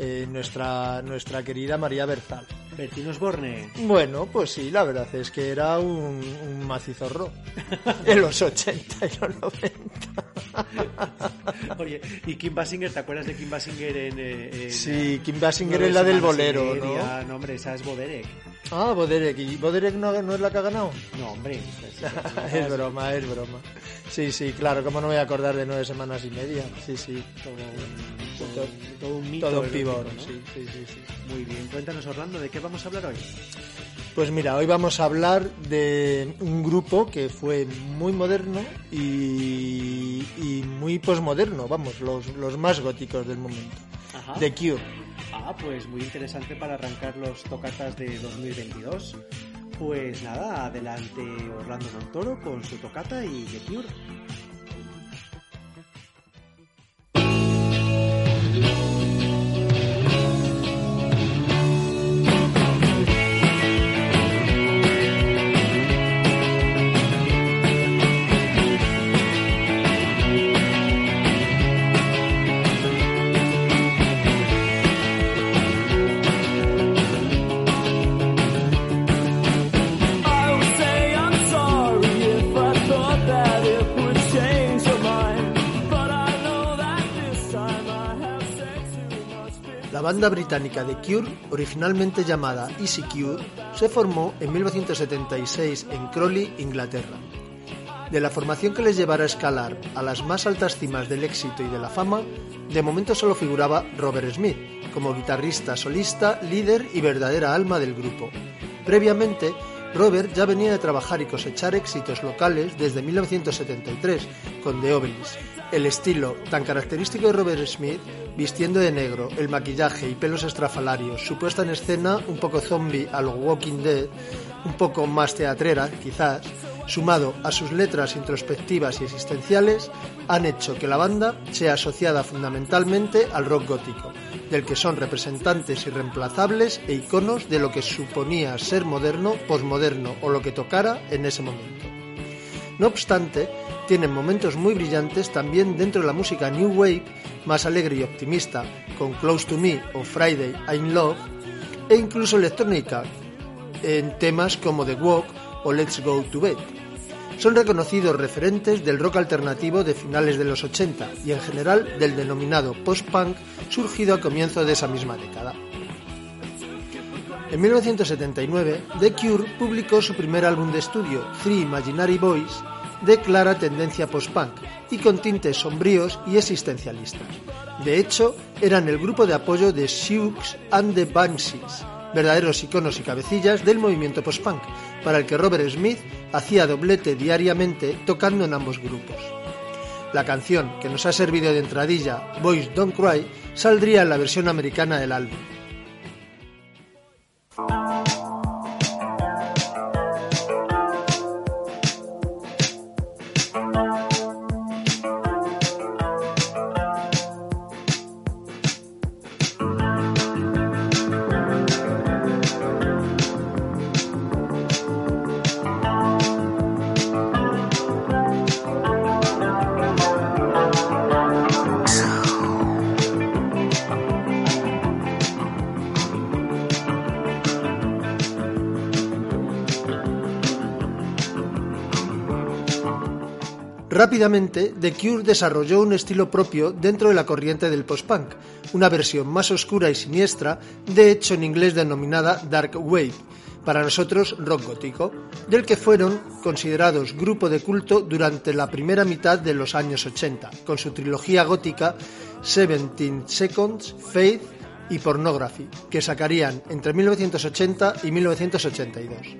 eh, nuestra, nuestra querida María Berzal. Bertino Osborne. Bueno, pues sí, la verdad es que era un, un macizorro en los 80 y los 90. Oye, ¿y Kim Basinger? ¿Te acuerdas de Kim Basinger en...? en sí, Kim Basinger es la del bolero, ¿no? No, hombre, esa es Boderek. Ah, Boderek. ¿Y Boderek no, no es la que ha ganado? No, hombre. es broma, es broma. Sí, sí, claro, ¿cómo no me voy a acordar de nueve semanas y media? Sí, sí. Todo un, todo, todo un mito. Todo un pibón, ¿no? sí, sí, sí, sí. Muy bien, cuéntanos Orlando, ¿de qué vamos a hablar hoy? Pues mira, hoy vamos a hablar de un grupo que fue muy moderno y, y muy posmoderno, vamos, los, los más góticos del momento. Ajá. The Cure. Ah, pues muy interesante para arrancar los tocatas de 2022. Pues nada, adelante Orlando Montoro con su tocata y The Cure. Banda británica The Cure, originalmente llamada Easy Cure, se formó en 1976 en Crawley, Inglaterra. De la formación que les llevara a escalar a las más altas cimas del éxito y de la fama, de momento solo figuraba Robert Smith, como guitarrista solista, líder y verdadera alma del grupo. Previamente, Robert ya venía de trabajar y cosechar éxitos locales desde 1973 con The Obelisk. El estilo tan característico de Robert Smith, vistiendo de negro, el maquillaje y pelos estrafalarios, su puesta en escena un poco zombie a lo Walking Dead, un poco más teatrera, quizás, sumado a sus letras introspectivas y existenciales, han hecho que la banda sea asociada fundamentalmente al rock gótico, del que son representantes irreemplazables e iconos de lo que suponía ser moderno, posmoderno o lo que tocara en ese momento. No obstante, tienen momentos muy brillantes también dentro de la música New Wave, más alegre y optimista, con Close to Me o Friday I'm Love, e incluso electrónica, en temas como The Walk o Let's Go to Bed. Son reconocidos referentes del rock alternativo de finales de los 80 y en general del denominado post-punk surgido a comienzo de esa misma década. En 1979, The Cure publicó su primer álbum de estudio, Three Imaginary Boys, de clara tendencia post-punk y con tintes sombríos y existencialistas. De hecho, eran el grupo de apoyo de Sioux and the Banshees, verdaderos iconos y cabecillas del movimiento post-punk, para el que Robert Smith hacía doblete diariamente tocando en ambos grupos. La canción que nos ha servido de entradilla, Boys Don't Cry, saldría en la versión americana del álbum. Rápidamente, The Cure desarrolló un estilo propio dentro de la corriente del post-punk, una versión más oscura y siniestra, de hecho en inglés denominada Dark Wave, para nosotros rock gótico, del que fueron considerados grupo de culto durante la primera mitad de los años 80, con su trilogía gótica Seventeen Seconds, Faith y Pornography, que sacarían entre 1980 y 1982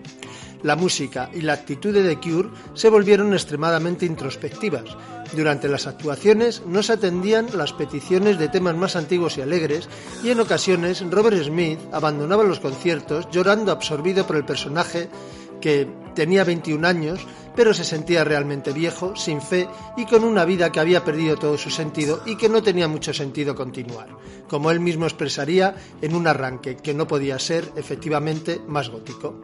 la música y la actitud de The Cure se volvieron extremadamente introspectivas. Durante las actuaciones no se atendían las peticiones de temas más antiguos y alegres y en ocasiones Robert Smith abandonaba los conciertos llorando absorbido por el personaje que tenía 21 años, pero se sentía realmente viejo, sin fe y con una vida que había perdido todo su sentido y que no tenía mucho sentido continuar, como él mismo expresaría en un arranque que no podía ser efectivamente más gótico.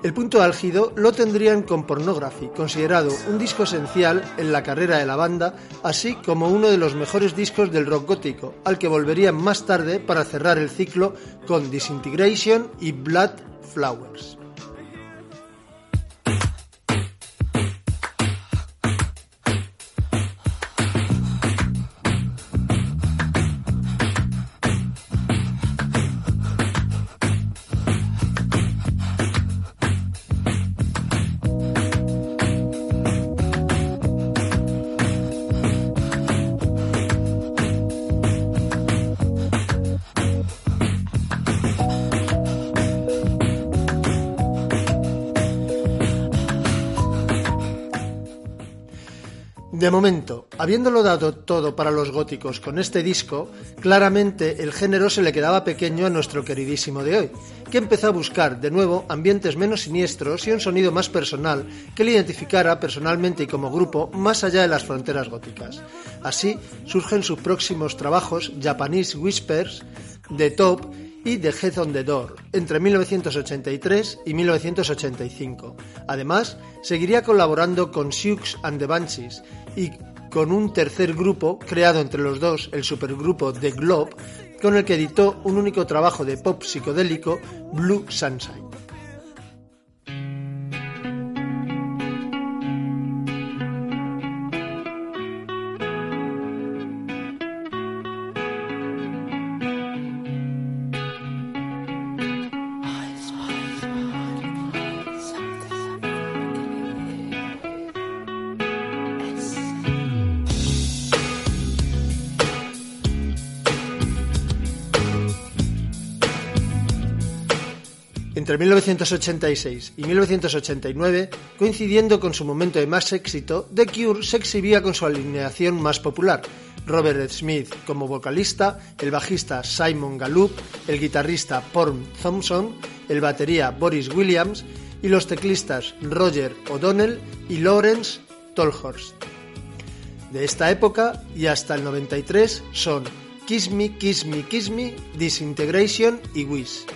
El punto álgido lo tendrían con Pornography, considerado un disco esencial en la carrera de la banda, así como uno de los mejores discos del rock gótico, al que volverían más tarde para cerrar el ciclo con Disintegration y Blood Flowers. Habiéndolo dado todo para los góticos con este disco, claramente el género se le quedaba pequeño a nuestro queridísimo de hoy, que empezó a buscar de nuevo ambientes menos siniestros y un sonido más personal que le identificara personalmente y como grupo más allá de las fronteras góticas. Así surgen sus próximos trabajos Japanese Whispers, The Top y The Head on the Door entre 1983 y 1985. Además, seguiría colaborando con Sioux and the Banshees y con un tercer grupo creado entre los dos, el supergrupo The Globe, con el que editó un único trabajo de pop psicodélico, Blue Sunshine. Entre 1986 y 1989, coincidiendo con su momento de más éxito, The Cure se exhibía con su alineación más popular. Robert Smith como vocalista, el bajista Simon Gallup, el guitarrista Paul Thompson, el batería Boris Williams y los teclistas Roger O'Donnell y Lawrence Tolhurst. De esta época y hasta el 93 son Kiss Me, Kiss Me, Kiss Me, Disintegration y Wish.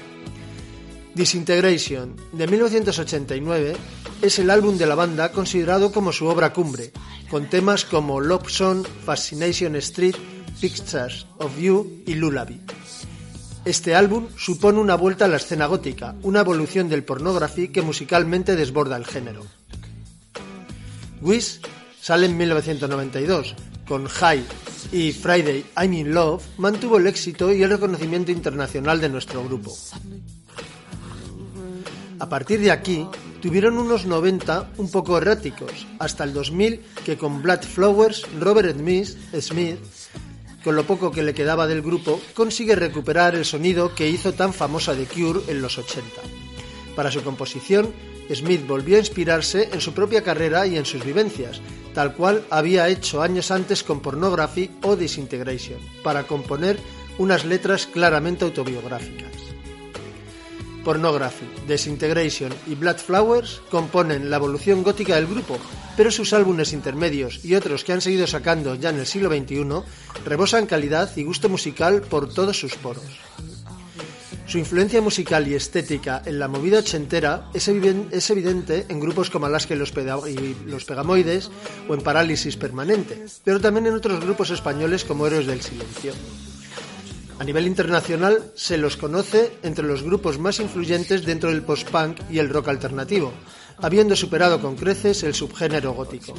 Disintegration, de 1989, es el álbum de la banda considerado como su obra cumbre, con temas como Love Song, Fascination Street, Pictures of You y Lullaby. Este álbum supone una vuelta a la escena gótica, una evolución del pornography que musicalmente desborda el género. Wish sale en 1992, con High y Friday I'm in Love mantuvo el éxito y el reconocimiento internacional de nuestro grupo. A partir de aquí, tuvieron unos 90 un poco erráticos, hasta el 2000 que con Blood Flowers, Robert Smith, Smith, con lo poco que le quedaba del grupo, consigue recuperar el sonido que hizo tan famosa The Cure en los 80. Para su composición, Smith volvió a inspirarse en su propia carrera y en sus vivencias, tal cual había hecho años antes con Pornography o Disintegration, para componer unas letras claramente autobiográficas. Pornography, Disintegration y Blood Flowers componen la evolución gótica del grupo, pero sus álbumes intermedios y otros que han seguido sacando ya en el siglo XXI rebosan calidad y gusto musical por todos sus poros. Su influencia musical y estética en la movida ochentera es, es evidente en grupos como Alaska y los, y los Pegamoides o en Parálisis Permanente, pero también en otros grupos españoles como Héroes del Silencio. A nivel internacional se los conoce entre los grupos más influyentes dentro del post-punk y el rock alternativo, habiendo superado con creces el subgénero gótico.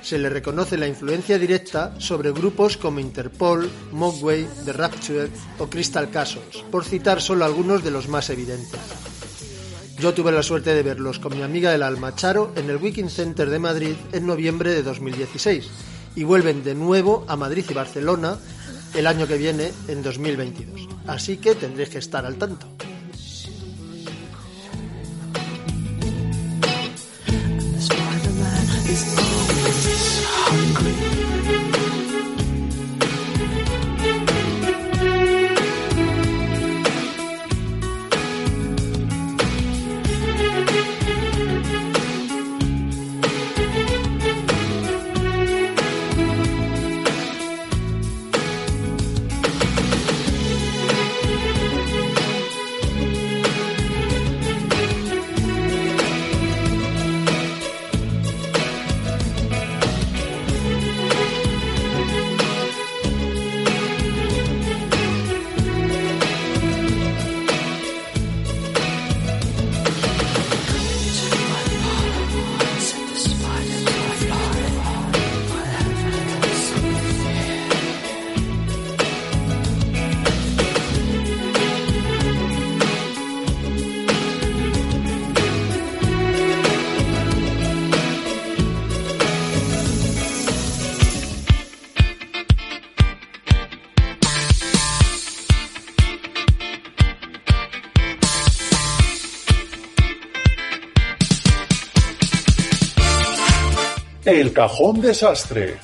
Se le reconoce la influencia directa sobre grupos como Interpol, Mogwai, The Rapture o Crystal Castles, por citar solo algunos de los más evidentes. Yo tuve la suerte de verlos con mi amiga del alma Charo en el Weekend Center de Madrid en noviembre de 2016 y vuelven de nuevo a Madrid y Barcelona el año que viene en 2022. Así que tendréis que estar al tanto. El cajón desastre.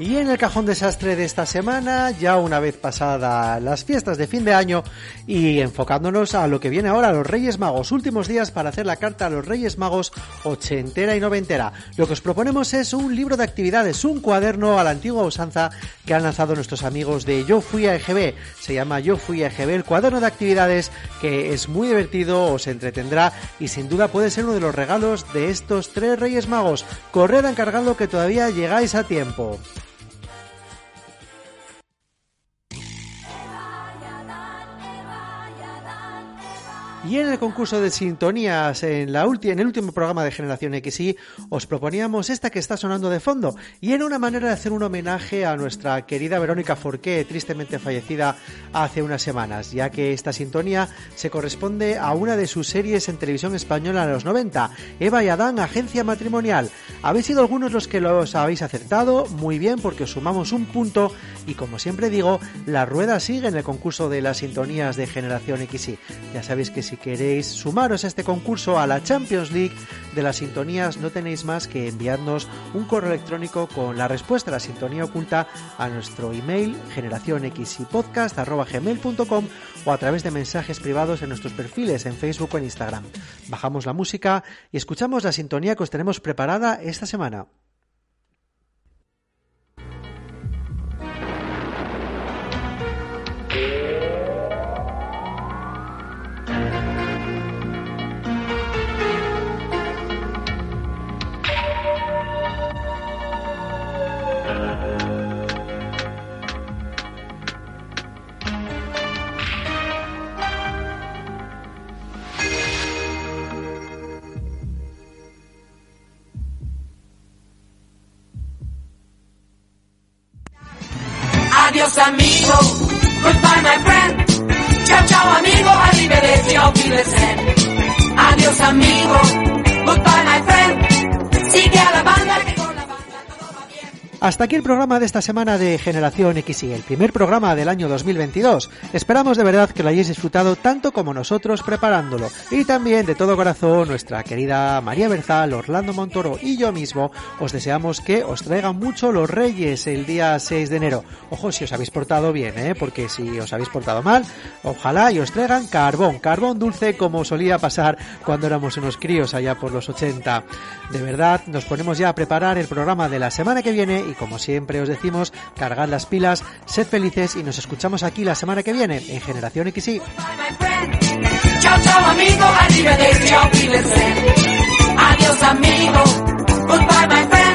Y en el cajón desastre de esta semana, ya una vez pasada las fiestas de fin de año y enfocándonos a lo que viene ahora, los Reyes Magos, últimos días para hacer la carta a los Reyes Magos ochentera y noventera. Lo que os proponemos es un libro de actividades, un cuaderno a la antigua usanza que han lanzado nuestros amigos de Yo Fui a EGB. Se llama Yo Fui a EGB, el cuaderno de actividades que es muy divertido, os entretendrá y sin duda puede ser uno de los regalos de estos tres Reyes Magos. Corred a que todavía llegáis a tiempo. Y en el concurso de sintonías, en, la en el último programa de Generación XY, os proponíamos esta que está sonando de fondo. Y era una manera de hacer un homenaje a nuestra querida Verónica Forqué, tristemente fallecida hace unas semanas, ya que esta sintonía se corresponde a una de sus series en televisión española de los 90, Eva y Adán, Agencia Matrimonial. Habéis sido algunos los que los habéis acertado, muy bien, porque os sumamos un punto. Y como siempre digo, la rueda sigue en el concurso de las sintonías de Generación XY. Ya sabéis que si queréis sumaros a este concurso a la Champions League de las sintonías, no tenéis más que enviarnos un correo electrónico con la respuesta a la sintonía oculta a nuestro email generacionxypodcast.gmail.com o a través de mensajes privados en nuestros perfiles en Facebook o en Instagram. Bajamos la música y escuchamos la sintonía que os tenemos preparada esta semana. Hasta aquí el programa de esta semana de Generación XY, el primer programa del año 2022. Esperamos de verdad que lo hayáis disfrutado tanto como nosotros preparándolo. Y también de todo corazón nuestra querida María Berzal, Orlando Montoro y yo mismo os deseamos que os traigan mucho los Reyes el día 6 de enero. Ojo si os habéis portado bien, ¿eh? porque si os habéis portado mal, ojalá y os traigan carbón, carbón dulce como solía pasar cuando éramos unos críos allá por los 80. De verdad, nos ponemos ya a preparar el programa de la semana que viene y como como siempre os decimos, cargad las pilas, sed felices y nos escuchamos aquí la semana que viene en Generación XY. Adiós amigo, goodbye my friend.